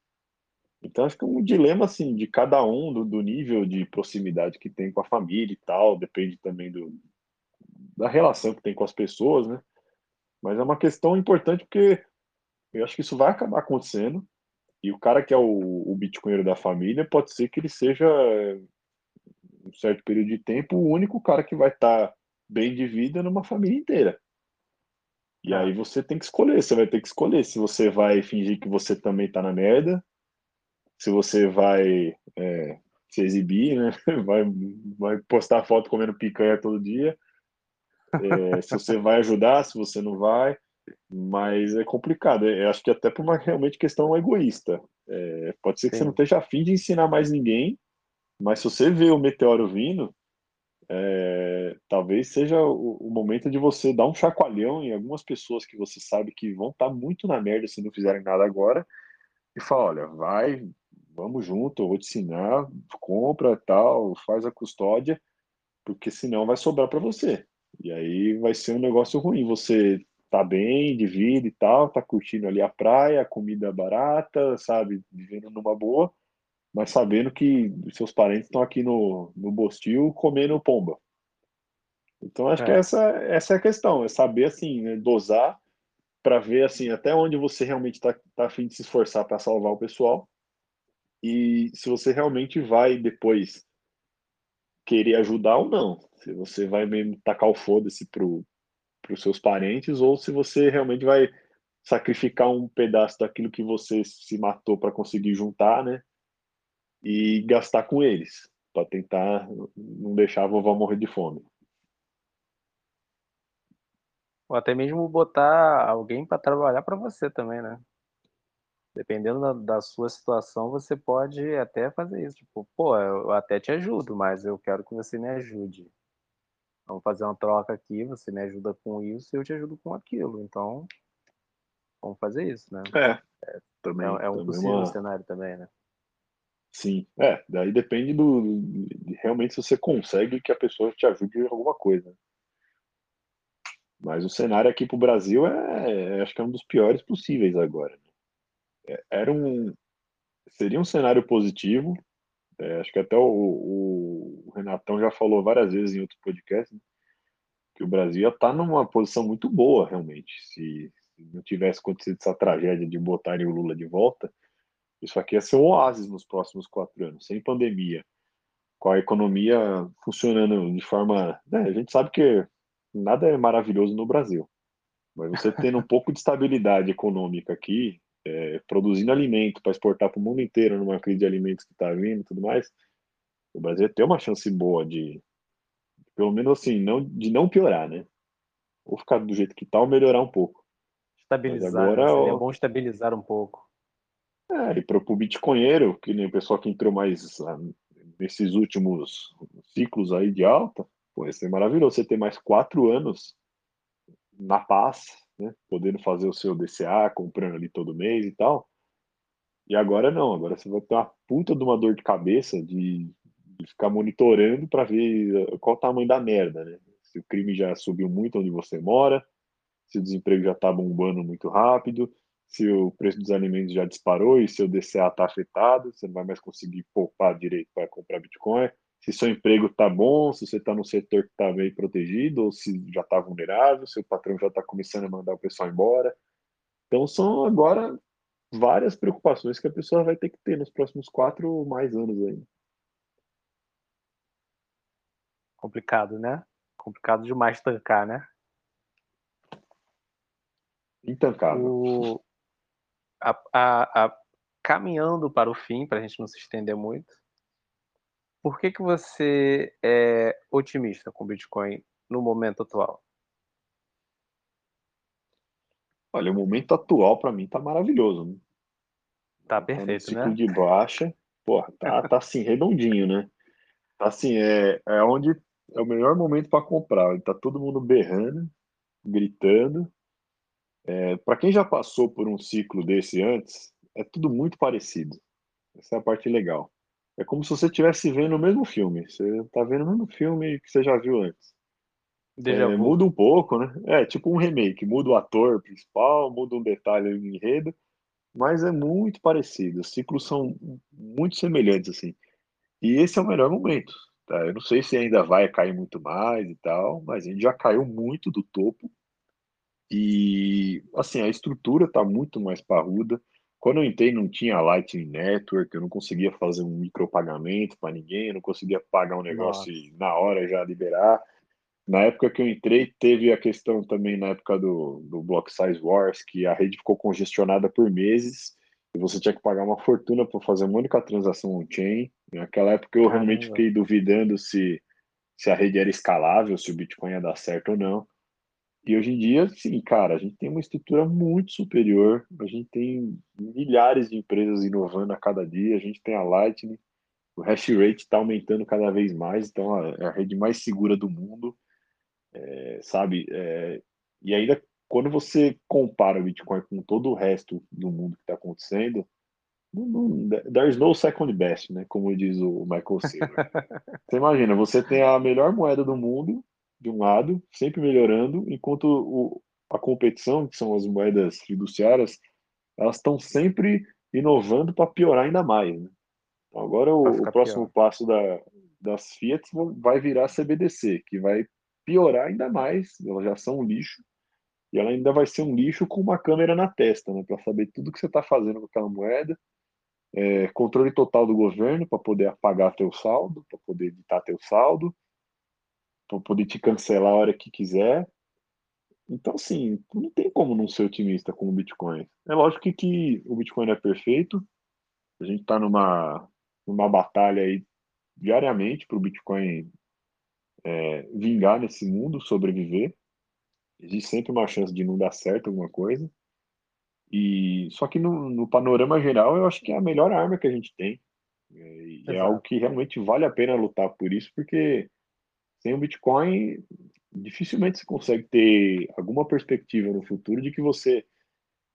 Então acho que é um dilema assim de cada um, do, do, nível de proximidade que tem com a família e tal, depende também do, da relação que tem com as pessoas, né? Mas é uma questão importante porque eu acho que isso vai acabar acontecendo e o cara que é o, o bitcoinheiro da família pode ser que ele seja um certo período de tempo, o único cara que vai estar tá bem de vida numa família inteira. E aí você tem que escolher, você vai ter que escolher se você vai fingir que você também tá na merda, se você vai é, se exibir, né? Vai, vai postar foto comendo picanha todo dia. É, se você vai ajudar, se você não vai. Mas é complicado. É, acho que até por uma realmente questão egoísta. É, pode ser que Sim. você não esteja afim de ensinar mais ninguém, mas se você vê o meteoro vindo, é, talvez seja o, o, momento de você dar um chacoalhão em algumas pessoas que você sabe que vão estar tá muito na merda se não fizerem nada agora e falar, olha, vai, vamos junto, eu vou te ensinar, compra tal, faz a custódia, porque senão vai sobrar para você. E aí vai ser um negócio ruim. Você tá bem de vida e tal, tá curtindo ali a praia, comida barata, sabe, vivendo numa boa, mas sabendo que seus parentes estão aqui no, no Bostil comendo pomba. Então acho é. que essa, essa é a questão, é saber assim, né, dosar para ver assim até onde você realmente está tá afim de se esforçar para salvar o pessoal e se você realmente vai depois querer ajudar ou não. Se você vai mesmo tacar o foda-se pro, para os seus parentes ou se você realmente vai sacrificar um pedaço daquilo que você se matou para conseguir juntar, né? E gastar com eles, para tentar não deixar a vovó morrer de fome. Ou até mesmo botar alguém para trabalhar para você também, né? Dependendo da, da, sua situação, você pode até fazer isso. Tipo, pô, eu até te ajudo, mas eu quero que você me ajude. Vamos fazer uma troca aqui, você me ajuda com isso e eu te ajudo com aquilo. Então, vamos fazer isso, né? É, é também. É, é um também possível uma... cenário também, né? Sim, é, daí depende do, de realmente se você consegue que a pessoa te ajude em alguma coisa. Mas o cenário aqui para o Brasil é, é, acho que é um dos piores possíveis agora. Né? É, era um, seria um cenário positivo, é, acho que até o, o, o, Renatão já falou várias vezes em outros podcasts né, que o Brasil está numa posição muito boa, realmente. Se, se, não tivesse acontecido essa tragédia de botarem o Lula de volta, isso aqui ia ser um oásis nos próximos quatro anos, sem pandemia, com a economia funcionando de forma. Né, a gente sabe que nada é maravilhoso no Brasil, mas você tendo um pouco de estabilidade econômica aqui, é, produzindo alimento para exportar para o mundo inteiro numa crise de alimentos que está vindo e tudo mais, o Brasil tem uma chance boa de, pelo menos assim, não, de não piorar, né? Ou ficar do jeito que está ou melhorar um pouco. Estabilizar, agora, né? seria bom estabilizar um pouco. É, e para o bitcoinheiro, que nem o pessoal que entrou mais ah, nesses últimos ciclos aí de alta, pô, ia ser maravilhoso você ter mais quatro anos na paz, né? Podendo fazer o seu DCA, comprando ali todo mês e tal. E agora não, agora você vai ter uma puta de uma dor de cabeça de, de ficar monitorando para ver uh, qual o tamanho da merda, né? Se o crime já subiu muito onde você mora, se o desemprego já tá bombando muito rápido, se o preço dos alimentos já disparou e seu DCA está afetado, você não vai mais conseguir poupar direito para comprar Bitcoin se seu emprego está bom, se você está no setor que está bem protegido, ou se já está vulnerável, se o patrão já está começando a mandar o pessoal embora. Então, são agora várias preocupações que a pessoa vai ter que ter nos próximos quatro ou mais anos aí. Complicado, né? Complicado demais tancar, né? Intancável. O... A, a, a... Caminhando para o fim, para a gente não se estender muito, por que, que você é otimista com o Bitcoin no momento atual? Olha, o momento atual para mim tá maravilhoso. Né? Tá perfeito, tá ciclo né? de baixa, porra, tá, tá assim, redondinho, né? Tá assim, é, é onde é o melhor momento para comprar. Tá todo mundo berrando, gritando. É, para quem já passou por um ciclo desse antes, é tudo muito parecido. Essa é a parte legal. É como se você estivesse vendo o mesmo filme. Você está vendo o mesmo filme que você já viu antes. É, muda um pouco, né? É tipo um remake. Muda o ator principal, muda um detalhe no enredo, mas é muito parecido. Os ciclos são muito semelhantes, assim. E esse é o melhor momento. Tá? Eu não sei se ainda vai cair muito mais e tal, mas a gente já caiu muito do topo. E, assim, a estrutura está muito mais parruda. Quando eu entrei, não tinha Lightning Network, eu não conseguia fazer um micropagamento para ninguém, eu não conseguia pagar um negócio Nossa. na hora já liberar. Na época que eu entrei, teve a questão também na época do, do Block Size Wars, que a rede ficou congestionada por meses e você tinha que pagar uma fortuna para fazer uma única transação on-chain. Naquela época eu Caramba. realmente fiquei duvidando se, se a rede era escalável, se o Bitcoin ia dar certo ou não. E hoje em dia, sim, cara, a gente tem uma estrutura muito superior, a gente tem milhares de empresas inovando a cada dia, a gente tem a Lightning, o hash rate está aumentando cada vez mais, então é a rede mais segura do mundo, é, sabe? É, e ainda quando você compara o Bitcoin com todo o resto do mundo que está acontecendo, não, não, there's no second best, né? Como diz o Michael Saylor. você imagina, você tem a melhor moeda do mundo de um lado, sempre melhorando, enquanto o, a competição, que são as moedas fiduciárias, elas estão sempre inovando para piorar ainda mais. Né? Então, agora o, o próximo pior. passo da, das Fiat vai virar CBDC, que vai piorar ainda mais, elas já são um lixo, e ela ainda vai ser um lixo com uma câmera na testa, né, para saber tudo que você está fazendo com aquela moeda, é, controle total do governo para poder apagar teu saldo, para poder editar teu saldo, para poder te cancelar a hora que quiser. Então, assim, não tem como não ser otimista com o Bitcoin. É lógico que, que o Bitcoin é perfeito. A gente está numa, numa batalha aí diariamente para o Bitcoin é, vingar nesse mundo, sobreviver. Existe sempre uma chance de não dar certo alguma coisa. E só que no, no panorama geral, eu acho que é a melhor arma que a gente tem. É, é algo que realmente vale a pena lutar por isso, porque sem o Bitcoin, dificilmente você consegue ter alguma perspectiva no futuro de que você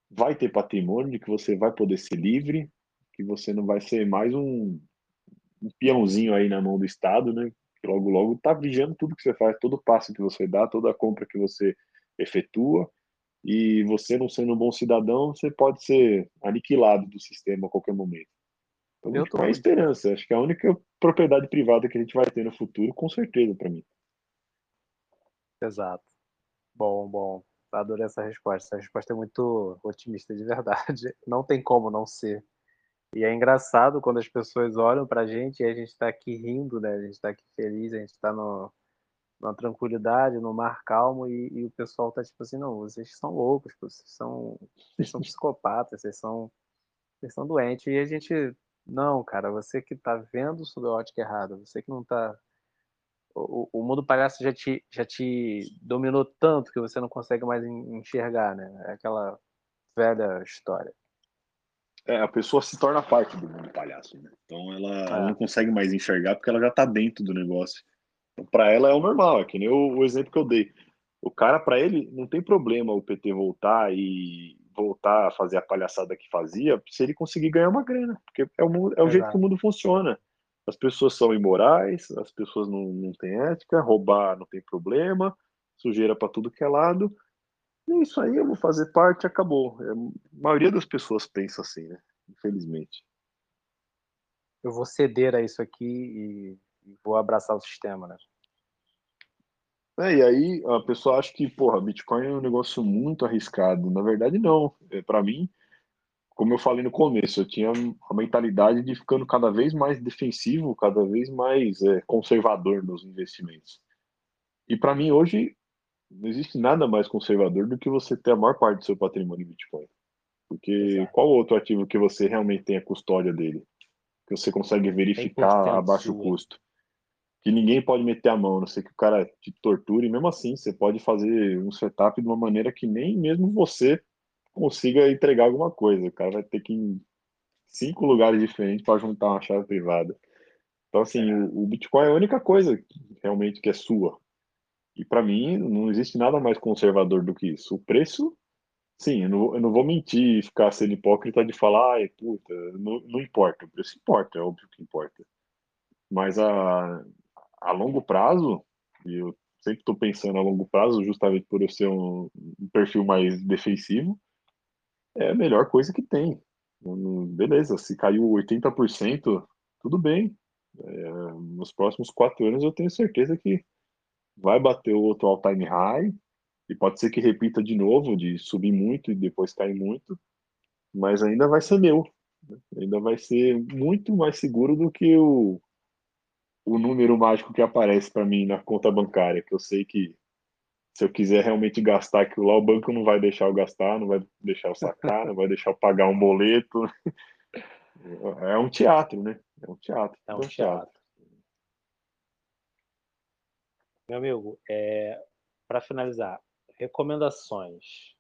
vai ter patrimônio, de que você vai poder ser livre, que você não vai ser mais um, um peãozinho aí na mão do Estado, né? Que logo, logo está vigiando tudo que você faz, todo passo que você dá, toda compra que você efetua. E você não sendo um bom cidadão, você pode ser aniquilado do sistema a qualquer momento. Então, eu tô a esperança. Acho que é a única propriedade privada que a gente vai ter no futuro, com certeza, para mim. Exato. Bom, bom. Adorei essa resposta. Essa resposta é muito otimista de verdade. Não tem como não ser. E é engraçado quando as pessoas olham para a gente e a gente está aqui rindo, né? A gente está aqui feliz, a gente está numa tranquilidade, no mar calmo e, e, o pessoal tá tipo assim, não, vocês são loucos, vocês são, vocês são psicopatas, vocês são, vocês são doentes. E a gente não, cara, você que tá vendo sob a ótica errada, você que não tá. O, o mundo palhaço já te, já te dominou tanto que você não consegue mais enxergar, né? É aquela velha história. É, a pessoa se torna parte do mundo palhaço, né? Então ela, ela não consegue mais enxergar porque ela já tá dentro do negócio. Então, para ela é o normal, é que nem o, o exemplo que eu dei. O cara, para ele, não tem problema o PT voltar e voltar a fazer a palhaçada que fazia, se ele conseguir ganhar uma grana, porque é o, é o jeito que o mundo funciona. As pessoas são imorais, as pessoas não, não têm ética, roubar não tem problema, sujeira para tudo que é lado. E é isso aí, eu vou fazer parte, acabou. É, a maioria das pessoas pensa assim, né? Infelizmente. Eu vou ceder a isso aqui e, e vou abraçar o sistema, né? É, e aí a pessoa acha que, porra, Bitcoin é um negócio muito arriscado. Na verdade, não. É, para mim, como eu falei no começo, eu tinha a mentalidade de ficando cada vez mais defensivo, cada vez mais é, conservador nos investimentos. E para mim, hoje, não existe nada mais conservador do que você ter a maior parte do seu patrimônio em Bitcoin. Porque Exato. qual outro ativo que você realmente tem a custódia dele? Que você consegue verificar a baixo custo? Que ninguém pode meter a mão, não sei que o cara te torture, e mesmo assim você pode fazer um setup de uma maneira que nem mesmo você consiga entregar alguma coisa. O cara vai ter que ir em cinco lugares diferentes para juntar uma chave privada. Então, assim, é. o, o, Bitcoin é a única coisa realmente que é sua. E para mim, não existe nada mais conservador do que isso. O preço, sim, eu não, eu não vou mentir e ficar sendo hipócrita de falar, ai, puta, não, não importa. O preço importa, é óbvio que importa. Mas a, a longo prazo, e eu sempre estou pensando a longo prazo, justamente por eu ser um, um, perfil mais defensivo, é a melhor coisa que tem. Beleza, se caiu 80%, tudo bem. É, nos próximos quatro anos eu tenho certeza que vai bater o outro all-time high, e pode ser que repita de novo, de subir muito e depois cair muito, mas ainda vai ser meu. Né? Ainda vai ser muito mais seguro do que o, o número mágico que aparece para mim na conta bancária, que eu sei que se eu quiser realmente gastar aquilo lá, o banco não vai deixar eu gastar, não vai deixar eu sacar, não vai deixar eu pagar um boleto. É um teatro, né? É um teatro. É um teatro. Meu amigo, é, para finalizar, recomendações.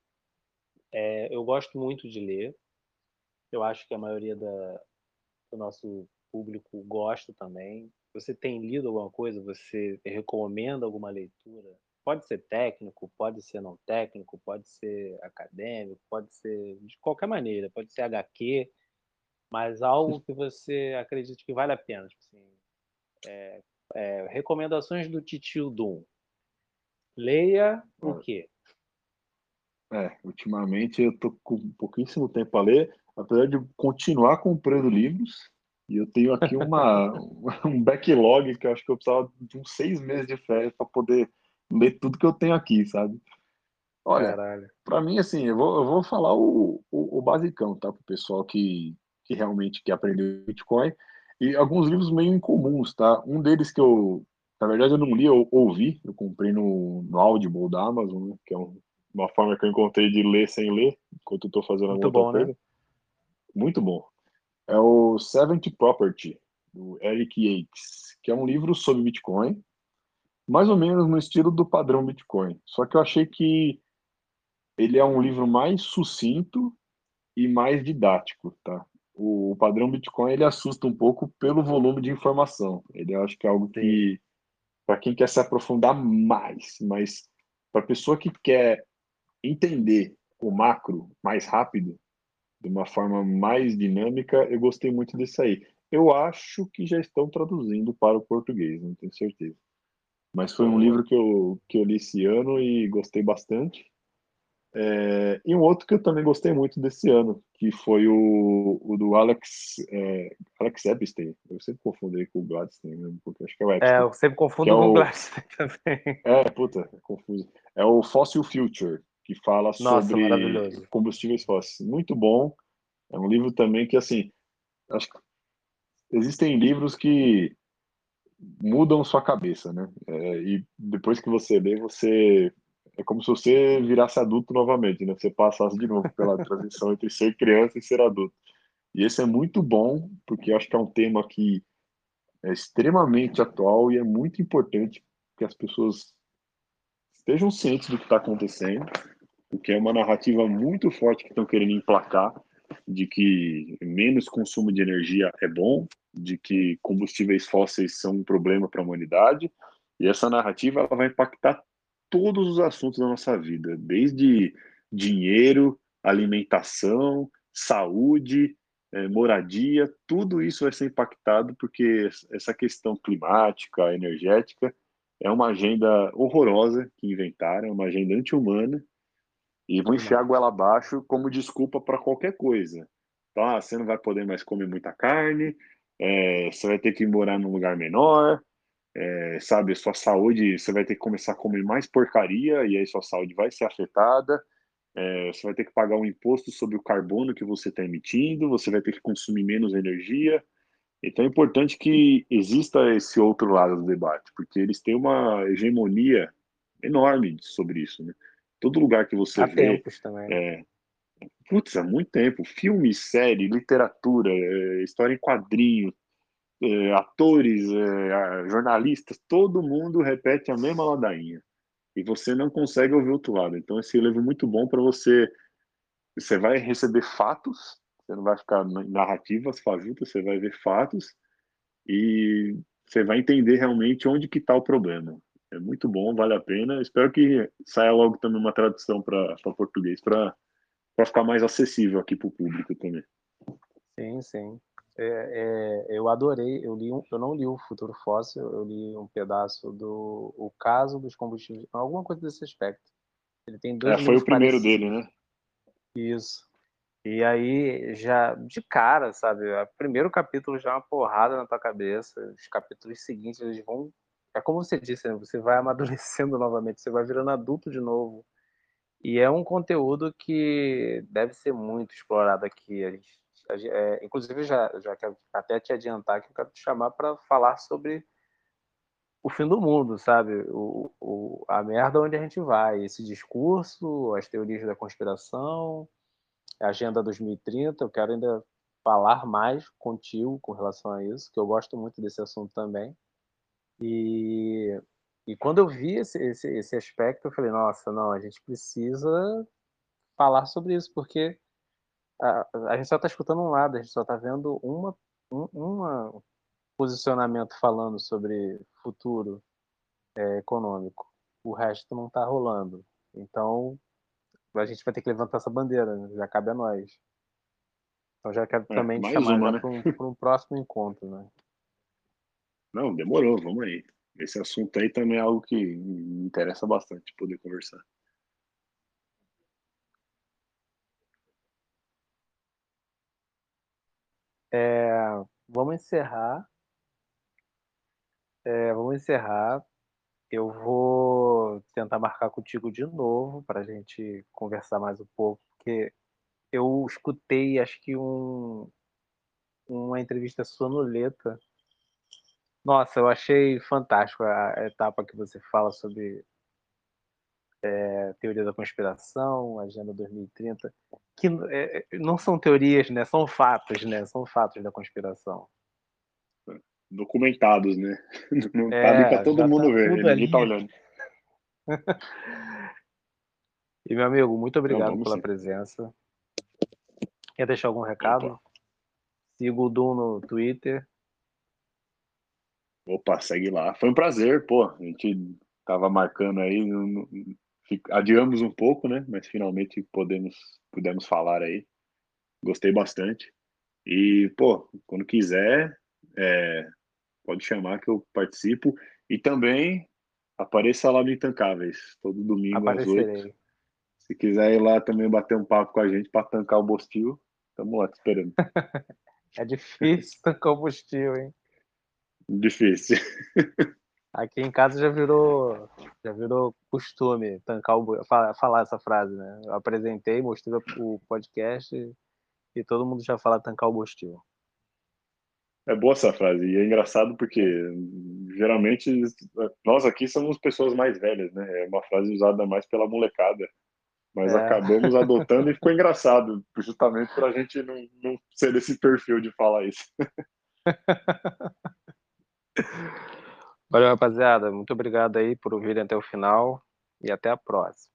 É, eu gosto muito de ler. Eu acho que a maioria da, do nosso público gosta também. Você tem lido alguma coisa? Você recomenda alguma leitura? Pode ser técnico, pode ser não técnico, pode ser acadêmico, pode ser de qualquer maneira, pode ser HQ, mas algo que você acredite que vale a pena. Tipo assim, é, é, recomendações do Titio Doom. Leia o quê? É, ultimamente eu tô com pouquíssimo tempo a ler, apesar de continuar comprando livros, e eu tenho aqui uma, um backlog que eu acho que eu precisava de uns seis meses de férias para poder ler tudo que eu tenho aqui, sabe? Olha, para mim, assim, eu vou, eu vou falar o, o, o basicão, tá? Para o pessoal que, que realmente quer aprender Bitcoin. E alguns livros meio incomuns, tá? Um deles que eu, na verdade, eu não li, eu ouvi, eu comprei no, no Audible da Amazon, né? que é um, uma forma que eu encontrei de ler sem ler, enquanto eu tô fazendo Muito bom, né? coisa. Né? Muito bom. É o Seventh Property, do Eric Yates, que é um livro sobre Bitcoin, mais ou menos no estilo do padrão Bitcoin. Só que eu achei que ele é um livro mais sucinto e mais didático, tá? O, padrão Bitcoin ele assusta um pouco pelo volume de informação. Ele acho que é algo que para quem quer se aprofundar mais, mas para pessoa que quer entender o macro mais rápido, de uma forma mais dinâmica, eu gostei muito desse aí. Eu acho que já estão traduzindo para o português, não tenho certeza. Mas foi um livro que eu, que eu li esse ano e gostei bastante. É, e um outro que eu também gostei muito desse ano, que foi o, o do Alex, é, Alex Epstein. Eu sempre confundo ele com o Gladstein, mesmo, porque acho que é o Epstein. É, eu sempre confundo é com o Gladstein também. É, puta, é confuso. É o Fossil Future, que fala Nossa, sobre combustíveis fósseis. Muito bom. É um livro também que, assim, acho que existem livros que mudam sua cabeça, né? É, e depois que você lê, você é como se você virasse adulto novamente, né? Você passasse de novo pela transição entre ser criança e ser adulto. E esse é muito bom, porque acho que é um tema que é extremamente atual e é muito importante que as pessoas estejam cientes do que está acontecendo, porque é uma narrativa muito forte que estão querendo emplacar de que menos consumo de energia é bom, de que combustíveis fósseis são um problema para a humanidade, e essa narrativa ela vai impactar todos os assuntos da nossa vida, desde dinheiro, alimentação, saúde, é, moradia, tudo isso vai ser impactado porque essa questão climática, energética, é uma agenda horrorosa que inventaram, é uma agenda anti-humana, e vão enfiar a goela abaixo como desculpa para qualquer coisa. Então, ah, você não vai poder mais comer muita carne, é, você vai ter que morar num lugar menor, é, sabe, sua saúde, você vai ter que começar a comer mais porcaria e aí sua saúde vai ser afetada. É, você vai ter que pagar um imposto sobre o carbono que você está emitindo, você vai ter que consumir menos energia. Então é importante que exista esse outro lado do debate, porque eles têm uma hegemonia enorme sobre isso, né? Todo lugar que você há vê. Tempos também. É, putz, há muito tempo. Filme, série, literatura, é, história em quadrinho, é, atores, é, jornalistas, todo mundo repete a mesma ladainha. E você não consegue ouvir outro lado. Então, esse livro é muito bom para você. Você vai receber fatos, você não vai ficar em narrativas fajutas, você vai ver fatos e você vai entender realmente onde que está o problema. É muito bom, vale a pena. Espero que saia logo também uma tradução para português, para ficar mais acessível aqui para o público também. Sim, sim. É, é, eu adorei, eu li um, eu não li o Futuro Fóssil, eu li um pedaço do o caso dos combustíveis, alguma coisa desse aspecto. Ele tem dois. É, foi o primeiro dele, né? Isso. E aí já de cara, sabe? O primeiro capítulo já é uma porrada na tua cabeça. Os capítulos seguintes eles vão é como você disse, né? você vai amadurecendo novamente, você vai virando adulto de novo. E é um conteúdo que deve ser muito explorado aqui. A gente, a gente, é, inclusive, já, já quero até te adiantar que eu quero te chamar para falar sobre o fim do mundo, sabe? O, o, a merda onde a gente vai. Esse discurso, as teorias da conspiração, a Agenda 2030. Eu quero ainda falar mais contigo com relação a isso, que eu gosto muito desse assunto também. E, e quando eu vi esse, esse, esse aspecto, eu falei: nossa, não, a gente precisa falar sobre isso, porque a, a gente só está escutando um lado, a gente só está vendo uma, um uma posicionamento falando sobre futuro é, econômico. O resto não está rolando. Então, a gente vai ter que levantar essa bandeira, né? já cabe a nós. Então, já quero é, também te chamar né? para um, um, próximo encontro. Né? Não, demorou, vamos aí. Esse assunto aí também é algo que me interessa bastante poder conversar. É, vamos encerrar. É, vamos encerrar. Eu vou tentar marcar contigo de novo para a gente conversar mais um pouco, porque eu escutei, acho que um, uma entrevista sonolenta. Nossa, eu achei fantástico a etapa que você fala sobre é, teoria da conspiração, Agenda 2030, que é, não são teorias, né? São fatos, né? São fatos da conspiração. Documentados, né? Não é, tá ali para todo mundo tá ver, ninguém ali. tá olhando. e meu amigo, muito obrigado não, pela sim. presença. Quer deixar algum recado? Opa. Siga o Dum no Twitter. Opa, segue lá. Foi um prazer, pô. A gente tava marcando aí, adiamos um pouco, né? Mas finalmente podemos, pudemos falar aí. Gostei bastante. E, pô, quando quiser, é, pode chamar que eu participo. E também apareça lá no Intancáveis, todo domingo Aparecerei. às oito. Se quiser ir lá também bater um papo com a gente para tancar o Bostil, estamos lá te esperando. é difícil tancar o Bostil, hein? Difícil. Aqui em casa já virou, já virou costume tancar o, falar, essa frase, né? Eu apresentei, mostrei o podcast e todo mundo já fala tancar o bostil. É boa essa frase e é engraçado porque geralmente nós aqui somos pessoas mais velhas, né? É uma frase usada mais pela molecada, mas é. acabamos adotando e ficou engraçado, justamente para a gente não, não ser desse perfil de falar isso. Valeu, rapaziada. Muito obrigado aí por ouvirem até o final e até a próxima.